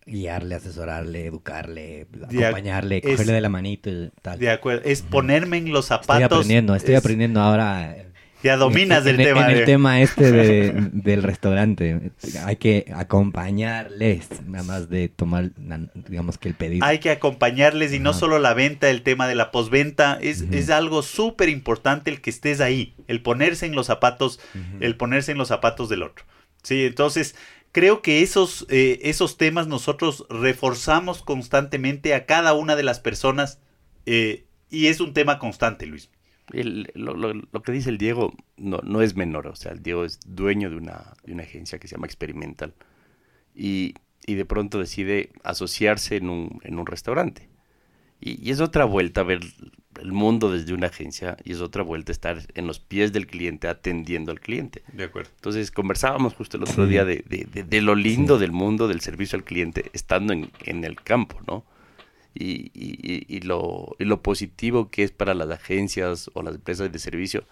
guiarle, asesorarle, educarle, De acompañarle, es- cogerle de la manito y tal. De acuerdo, es ponerme en los Estoy zapatos. aprendiendo, estoy es- aprendiendo ahora. Ya dominas en, el en- tema. en el tema este de- del restaurante. Hay que acompañarles, nada más de tomar, digamos que el pedido. Hay que acompañarles y no solo la venta, el tema de la posventa, es, es algo súper importante el que estés ahí, el ponerse en los zapatos, el ponerse en los zapatos del otro. Sí, entonces creo que esos, eh, esos temas nosotros reforzamos constantemente a cada una de las personas eh, y es un tema constante, Luis. El- lo, lo- lo que dice el Diego no, no es menor, o sea, el Diego es dueño de una, de una agencia que se llama Experimental y, y de pronto decide asociarse en un, en un restaurante. Y, y es otra vuelta a ver el mundo desde una agencia y es otra vuelta estar en los pies del cliente atendiendo al cliente. De acuerdo. Entonces conversábamos justo el otro Sí. día de, de- de- de lo lindo del mundo del servicio al cliente estando en, en el campo, ¿no? Y, y- y- y lo, y lo positivo que es para las agencias o las empresas de servicio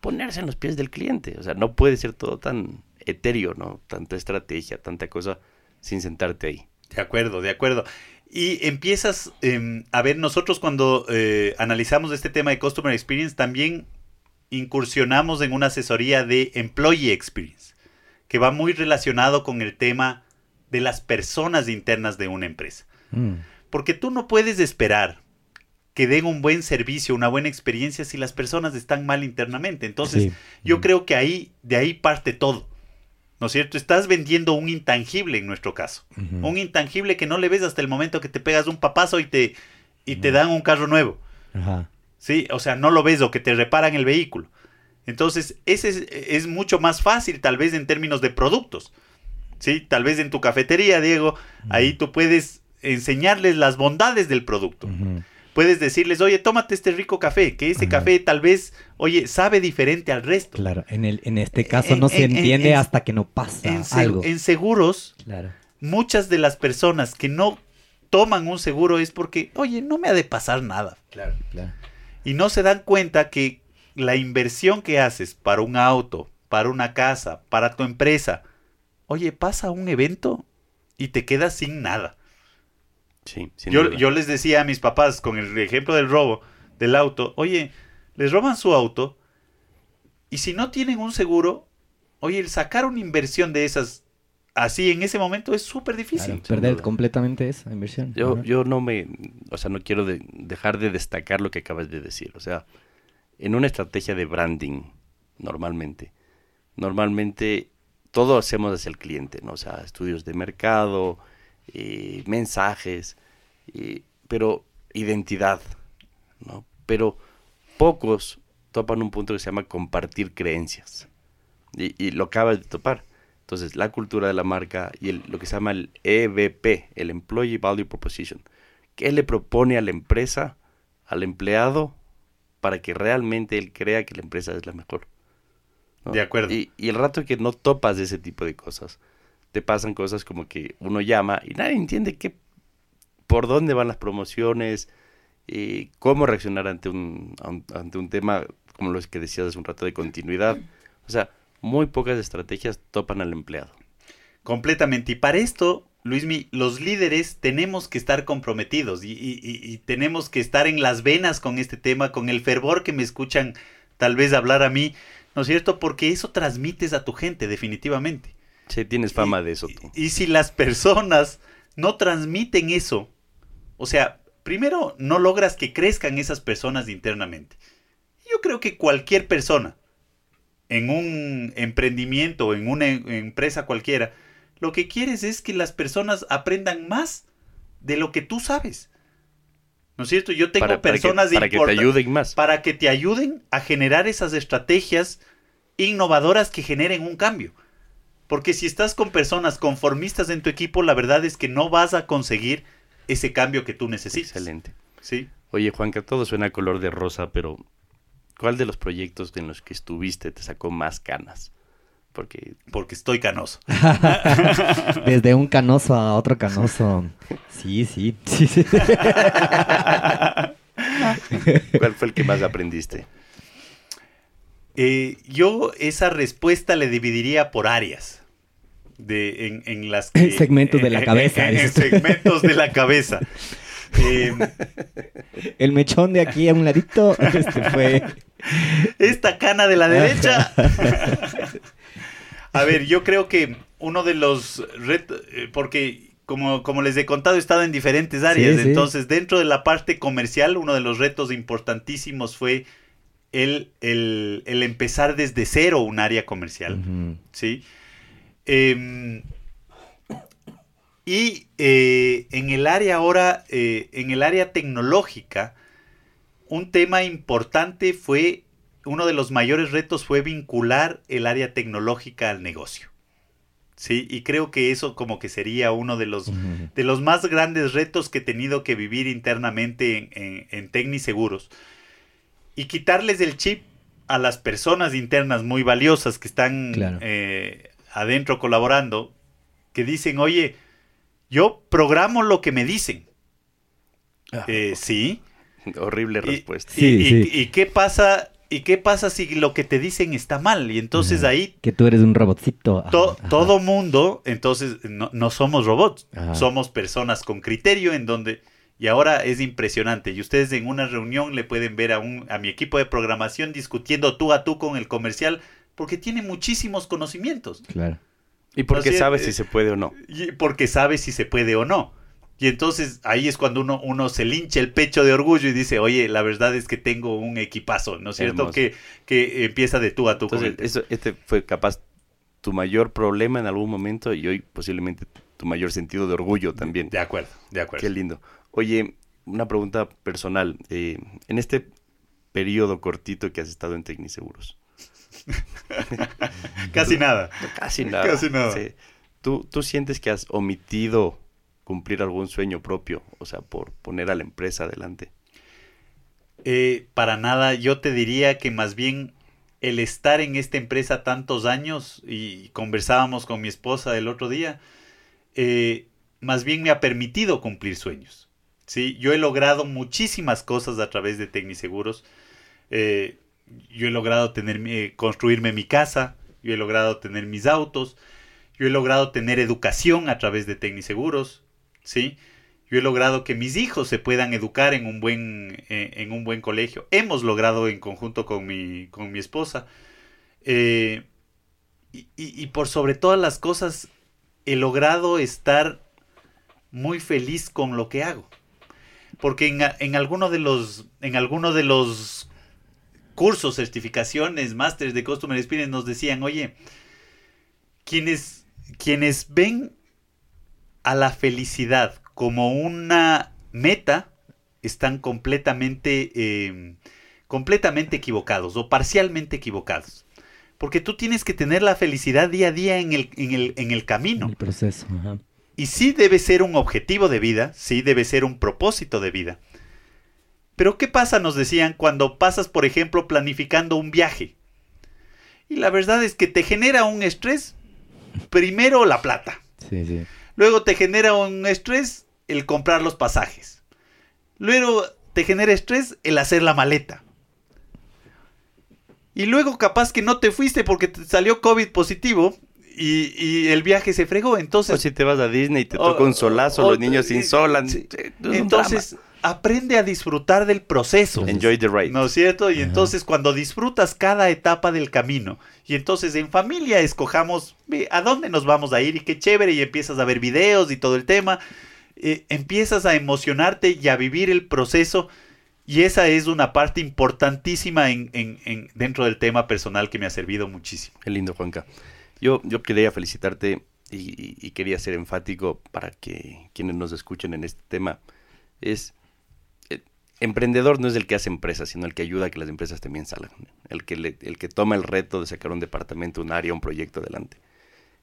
ponerse en los pies del cliente. O sea, no puede ser todo tan etéreo, ¿no? Tanta estrategia, tanta cosa sin sentarte ahí. De acuerdo, de acuerdo. Y empiezas em, a ver, nosotros cuando eh, analizamos este tema de Customer Experience, también incursionamos en una asesoría de Employee Experience, que va muy relacionado con el tema de las personas internas de una empresa. Mm, Porque tú no puedes esperar que den un buen servicio, una buena experiencia si las personas están mal internamente. Entonces, Sí. yo Mm. creo que ahí, de ahí parte todo. ¿No es cierto? Estás vendiendo un intangible en nuestro caso. Un intangible que no le ves hasta el momento que te pegas un papazo y te, y te dan un carro nuevo. Ajá. ¿Sí? O sea, no lo ves o que te reparan el vehículo. Entonces, ese es, es mucho más fácil, tal vez en términos de productos. ¿Sí? Tal vez en tu cafetería, Diego, ahí tú puedes enseñarles las bondades del producto. Puedes decirles, oye, tómate este rico café, que ese café tal vez, oye, sabe diferente al resto. Claro, en, el, en este caso En- no se en- en- entiende en- hasta que no pasa En, algo. en seguros, Claro. muchas de las personas que no toman un seguro es porque, oye, no me ha de pasar nada. Claro, claro. Y no se dan cuenta que la inversión que haces para un auto, para una casa, para tu empresa, oye, pasa un evento y te quedas sin nada. Sí, sin Yo, duda. yo les decía a mis papás con el ejemplo del robo del auto, oye, les roban su auto y si no tienen un seguro, oye, el sacar una inversión de esas así en ese momento es súper difícil. Claro, perder duda. completamente esa inversión. Yo, yo no me, o sea, no quiero de- dejar de destacar lo que acabas de decir. O sea, en una estrategia de branding, normalmente, normalmente todo hacemos hacia el cliente, ¿no? O sea, estudios de mercado, eh, mensajes, eh, pero identidad, ¿no? Pero pocos topan un punto que se llama compartir creencias. Y, y lo acabas de topar. Entonces, la cultura de la marca y el- lo que se llama el EVP, el Employee Value Proposition. ¿Qué le propone a la empresa, al empleado, para que realmente él crea que la empresa es la mejor? ¿no? De acuerdo. Y, y el rato que no topas de ese tipo de cosas, te pasan cosas como que uno llama y nadie entiende qué, por dónde van las promociones, y cómo reaccionar ante un, ante un tema como los que decías hace un rato de continuidad. O sea, muy pocas estrategias topan al empleado. Completamente. Y para esto, Luismi, los líderes tenemos que estar comprometidos y- y- y tenemos que estar en las venas con este tema, con el fervor que me escuchan tal vez hablar a mí, ¿no es cierto? Porque eso transmites a tu gente, definitivamente. Sí, tienes fama Y- de eso tú. Y, y si las personas no transmiten eso, o sea, primero no logras que crezcan esas personas internamente. Yo creo que cualquier persona en un emprendimiento, en una em- empresa cualquiera, lo que quieres es que las personas aprendan más de lo que tú sabes. ¿No es cierto? Yo tengo Para, para que, personas para que te ayuden más. para que te ayuden a generar esas estrategias innovadoras que generen un cambio. Porque si estás con personas conformistas en tu equipo, la verdad es que no vas a conseguir ese cambio que tú necesitas. Excelente. Sí. Oye, Juanca, todo suena color de rosa, pero ¿cuál de los proyectos en los que estuviste te sacó más canas? Porque Porque estoy canoso. Desde un canoso a otro canoso. Sí, sí. sí, sí. ¿cuál fue el que más aprendiste? Eh, yo esa respuesta le dividiría por áreas. De, en, en las que- Segmentos de la cabeza, En, segmentos de la cabeza. Eh, El mechón de aquí a un ladito este fue. esta cana de la derecha. A ver, yo creo que uno de los retos, eh, porque como, como les he contado, he estado en diferentes áreas, Sí, sí. entonces dentro de la parte comercial, uno de los retos importantísimos fue el, el, el empezar desde cero un área comercial. ¿sí? Em, y eh, en el área ahora, eh, en el área tecnológica, un tema importante fue, uno de los mayores retos fue vincular el área tecnológica al negocio. Sí, y creo que eso como que sería uno de los, de los más grandes retos que he tenido que vivir internamente en, en, en Tecniseguros. Y quitarles el chip a las personas internas muy valiosas que están Claro. eh, adentro colaborando, que dicen, oye, yo programo lo que me dicen. Ah, Eh, sí. horrible respuesta. Y, Sí, y- sí. y qué pasa? ¿Y qué pasa si lo que te dicen está mal? Y entonces Ajá. ahí Que tú eres un robotcito. Ajá, to- ajá. todo mundo, entonces no, no somos robots, Ajá. somos personas con criterio en donde y ahora es impresionante y ustedes en una reunión le pueden ver a un a mi equipo de programación discutiendo tú a tú con el comercial porque tiene muchísimos conocimientos Claro. Y porque Así sabes eh, si se puede o no. y porque sabe si se puede o no. Y entonces ahí es cuando uno, uno se lincha el pecho de orgullo y dice, oye, la verdad es que tengo un equipazo, ¿no es cierto? Que, que empieza de tú a tú. con Entonces, el- eso, este fue capaz tu mayor problema en algún momento y hoy posiblemente tu mayor sentido de orgullo también. De acuerdo, de acuerdo. Qué lindo. Oye, una pregunta personal. eh, en este periodo cortito que has estado en Tecniseguros, Casi nada. casi nada. Casi nada. sí. ¿Tú, ¿Tú sientes que has omitido cumplir algún sueño propio? O sea, por poner a la empresa adelante. Eh, para nada, yo te diría que más bien el estar en esta empresa tantos años y conversábamos con mi esposa el otro día, eh, más bien me ha permitido cumplir sueños. ¿Sí? Yo he logrado muchísimas cosas a través de Tecniseguros. Eh, yo he logrado tener, eh, construirme mi casa, yo he logrado tener mis autos, yo he logrado tener educación a través de Tecniseguros, ¿sí? Yo he logrado que mis hijos se puedan educar en un buen, eh, en un buen colegio. Hemos logrado en conjunto con mi, con mi esposa. Eh, y- y por sobre todas las cosas, he logrado estar muy feliz con lo que hago. Porque en, en alguno de los, en de los cursos, certificaciones, másteres de Customer Experience nos decían, oye, quienes, quienes ven a la felicidad como una meta están completamente, eh, completamente equivocados o parcialmente equivocados. Porque tú tienes que tener la felicidad día a día en el, en el, en el camino. El proceso. Ajá. Y sí debe ser un objetivo de vida, sí debe ser un propósito de vida. Pero ¿qué pasa, nos decían, cuando pasas, por ejemplo, planificando un viaje? Y la verdad es que te genera un estrés, primero la plata, Sí, sí. luego te genera un estrés el comprar los pasajes, luego te genera estrés el hacer la maleta. Y luego capaz que no te fuiste porque te salió COVID positivo y, y el viaje se fregó. Entonces, O si te vas a Disney y te toca un solazo, o- los niños se insolan. Entonces, aprende a disfrutar del proceso. enjoy the ride. ¿No es cierto? Y Ajá. entonces cuando disfrutas cada etapa del camino, y entonces en familia escojamos a dónde nos vamos a ir y qué chévere, y empiezas a ver videos y todo el tema, eh, empiezas a emocionarte y a vivir el proceso, y esa es una parte importantísima en, en- en- dentro del tema personal que me ha servido muchísimo. Qué lindo, Juanca. Yo, yo quería felicitarte y, quería ser enfático para que quienes nos escuchen en este tema. Es eh, emprendedor no es el que hace empresas, sino el que ayuda a que las empresas también salgan. El que, el que toma el reto de sacar un departamento, un área, un proyecto adelante.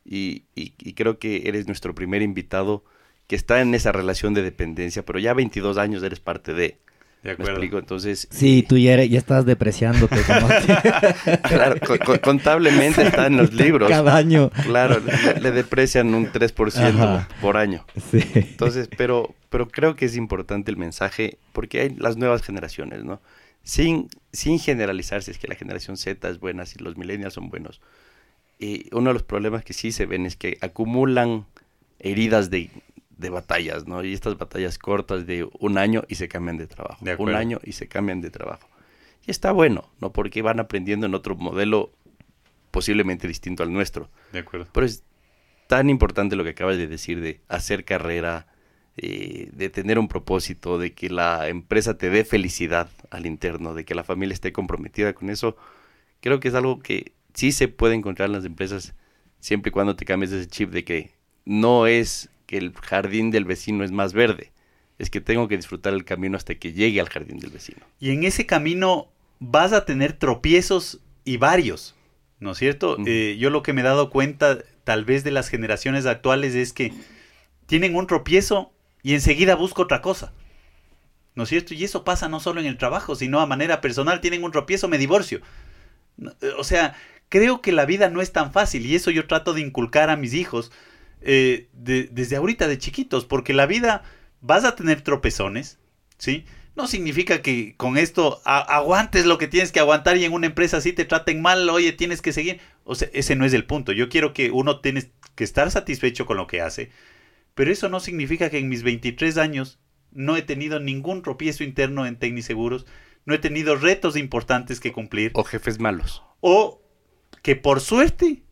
Y, y- y creo que eres nuestro primer invitado que está en esa relación de dependencia, pero ya 22 años eres parte de. ¿De ¿Me explico? Entonces, Sí, tú ya, eres- ya estás depreciándote como claro, co- co- contablemente está en los libros. cada año. Claro, le, le deprecian un 3% Ajá. por año. Sí. Entonces, pero, pero creo que es importante el mensaje porque hay las nuevas generaciones, ¿no? Sin, sin generalizar si es que la generación Z es buena, si los millennials son buenos. Y uno de los problemas que sí se ven es que acumulan heridas de, de batallas, ¿no? Y estas batallas cortas de un año y se cambian de trabajo. De un año y se cambian de trabajo. Y está bueno, ¿no? Porque van aprendiendo en otro modelo posiblemente distinto al nuestro. De acuerdo. Pero es tan importante lo que acabas de decir de hacer carrera, eh, de tener un propósito, de que la empresa te dé felicidad al interno, de que la familia esté comprometida con eso. Creo que es algo que sí se puede encontrar en las empresas siempre y cuando te cambies ese chip de que no es que el jardín del vecino es más verde, es que tengo que disfrutar el camino hasta que llegue al jardín del vecino. Y en ese camino vas a tener tropiezos y varios, ¿no es cierto? Eh, yo lo que me he dado cuenta tal vez de las generaciones actuales es que tienen un tropiezo y enseguida busco otra cosa. ¿no es cierto? Y eso pasa no solo en el trabajo, sino a manera personal. Tienen un tropiezo, me divorcio. Eh, o sea, creo que la vida no es tan fácil y eso yo trato de inculcar a mis hijos eh, desde ahorita de chiquitos, porque la vida vas a tener tropezones, ¿sí? No significa que con esto aguantes lo que tienes que aguantar y en una empresa así te traten mal, oye, tienes que seguir. O sea, ese no es el punto. Yo quiero que uno tiene que estar satisfecho con lo que hace, pero eso no significa que en mis 23 años no he tenido ningún tropiezo interno en Tecniseguros, no he tenido retos importantes que cumplir. O jefes malos. O que por suerte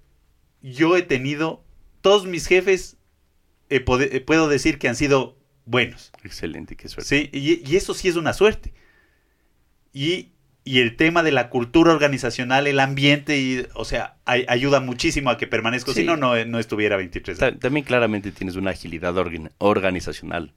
yo he tenido, todos mis jefes, eh, eh, puedo decir que han sido buenos. Excelente, qué suerte. Sí, y, eso sí es una suerte. Y, el tema de la cultura organizacional, el ambiente, y, o sea, ayuda muchísimo a que permanezca. Si no, no, estuviera 23 años. También claramente tienes una agilidad organizacional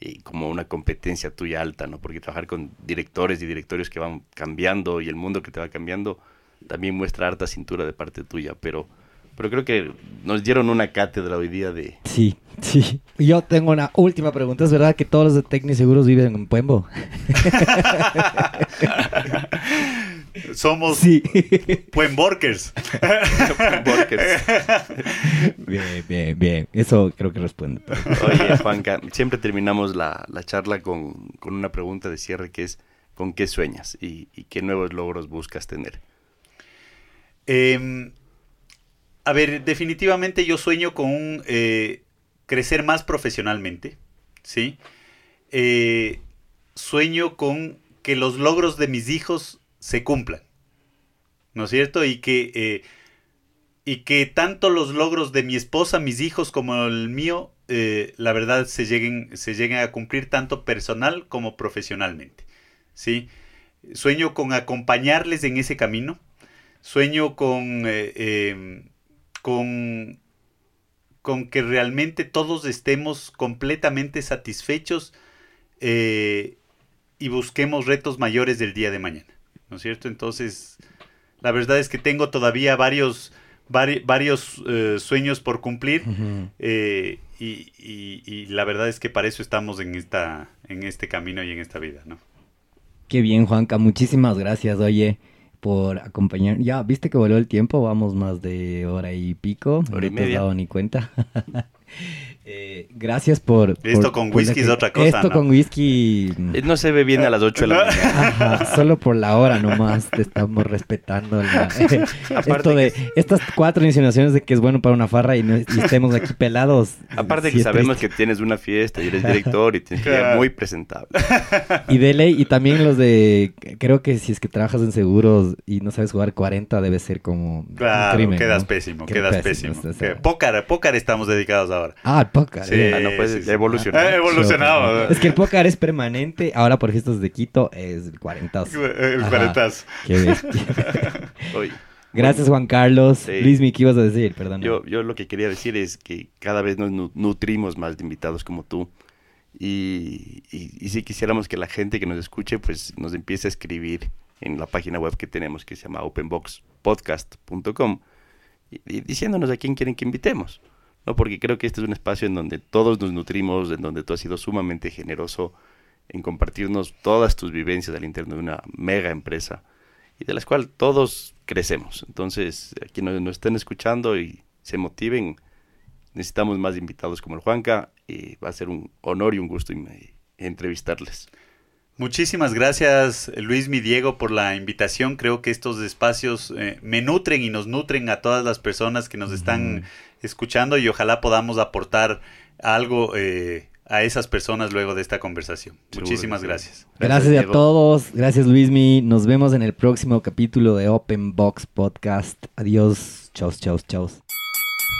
y como una competencia tuya alta, ¿no? Porque trabajar con directores y directorios que van cambiando y el mundo que te va cambiando también muestra harta cintura de parte tuya, pero pero creo que nos dieron una cátedra hoy día de... Sí, sí. Yo tengo una última pregunta. ¿Es verdad que todos los de Tecni Seguros viven en Puembo? Somos sí. Puemborkers. bien, bien, bien. Eso creo que responde. Oye, Juanca, siempre terminamos la, charla con, una pregunta de cierre que es ¿con qué sueñas y, qué nuevos logros buscas tener? Eh, a ver, definitivamente yo sueño con eh, crecer más profesionalmente, ¿sí? Eh, sueño con que los logros de mis hijos se cumplan, ¿no es cierto? Y que, eh, y que tanto los logros de mi esposa, mis hijos, como el mío, la verdad se lleguen, se lleguen a cumplir tanto personal como profesionalmente, ¿sí? Sueño con acompañarles en ese camino, sueño con em, con, con que realmente todos estemos completamente satisfechos eh, y busquemos retos mayores del día de mañana, ¿no es cierto? Entonces, la verdad es que tengo todavía varios, varios eh, sueños por cumplir eh, y, la verdad es que para eso estamos en, esta, en este camino y en esta vida, ¿no? Qué bien, Juanca, muchísimas gracias, oye por acompañar. Ya, viste que voló el tiempo, vamos más de hora y pico. Hora y no te has dado ni cuenta. Eh, gracias por... Esto con whisky es otra cosa, Esto con whisky... Eh, no se ve bien a las 8 de la mañana. solo por la hora nomás te estamos respetando. Esto de estas cuatro insinuaciones de que es bueno para una farra y, no, estemos aquí pelados. Aparte que sabemos que tienes una fiesta y eres director y tienes que ir muy presentable. Y de ley, y también los de... Creo que si es que trabajas en seguros y no sabes jugar 40 debe ser como claro, crimen. quedas pésimo, quedas pésimo. pócar, pócar estamos dedicados ahora. Ah, póker. Sí, no puede evolucionar. Ha evolucionado. Es que el póker es permanente. Ahora por gestos de Quito es el cuarentazo. El cuarentazo. Qué bestia. Gracias, Juan Carlos. Luis, ¿qué ibas a decir? Perdón. Yo, yo lo que quería decir es que cada vez nos nutrimos más de invitados como tú. Y, y, si quisiéramos que la gente que nos escuche, pues nos empiece a escribir en la página web que tenemos que se llama openboxpodcast.com y diciéndonos a quién quieren que invitemos. ¿No? Porque creo que este es un espacio en donde todos nos nutrimos, en donde tú has sido sumamente generoso en compartirnos todas tus vivencias al interno de una mega empresa y de las cuales todos crecemos. Entonces, a quienes nos estén escuchando y se motiven, necesitamos más invitados como el Juanca y va a ser un honor y un gusto entrevistarles. Muchísimas gracias Luis mi Diego por la invitación. Creo que estos espacios eh, me nutren y nos nutren a todas las personas que nos están escuchando y ojalá podamos aportar algo eh, a esas personas luego de esta conversación. Muchísimas gracias. Gracias, a todos. Gracias Luismi. Nos vemos en el próximo capítulo de Open Box Podcast. Adiós. Chau, chau,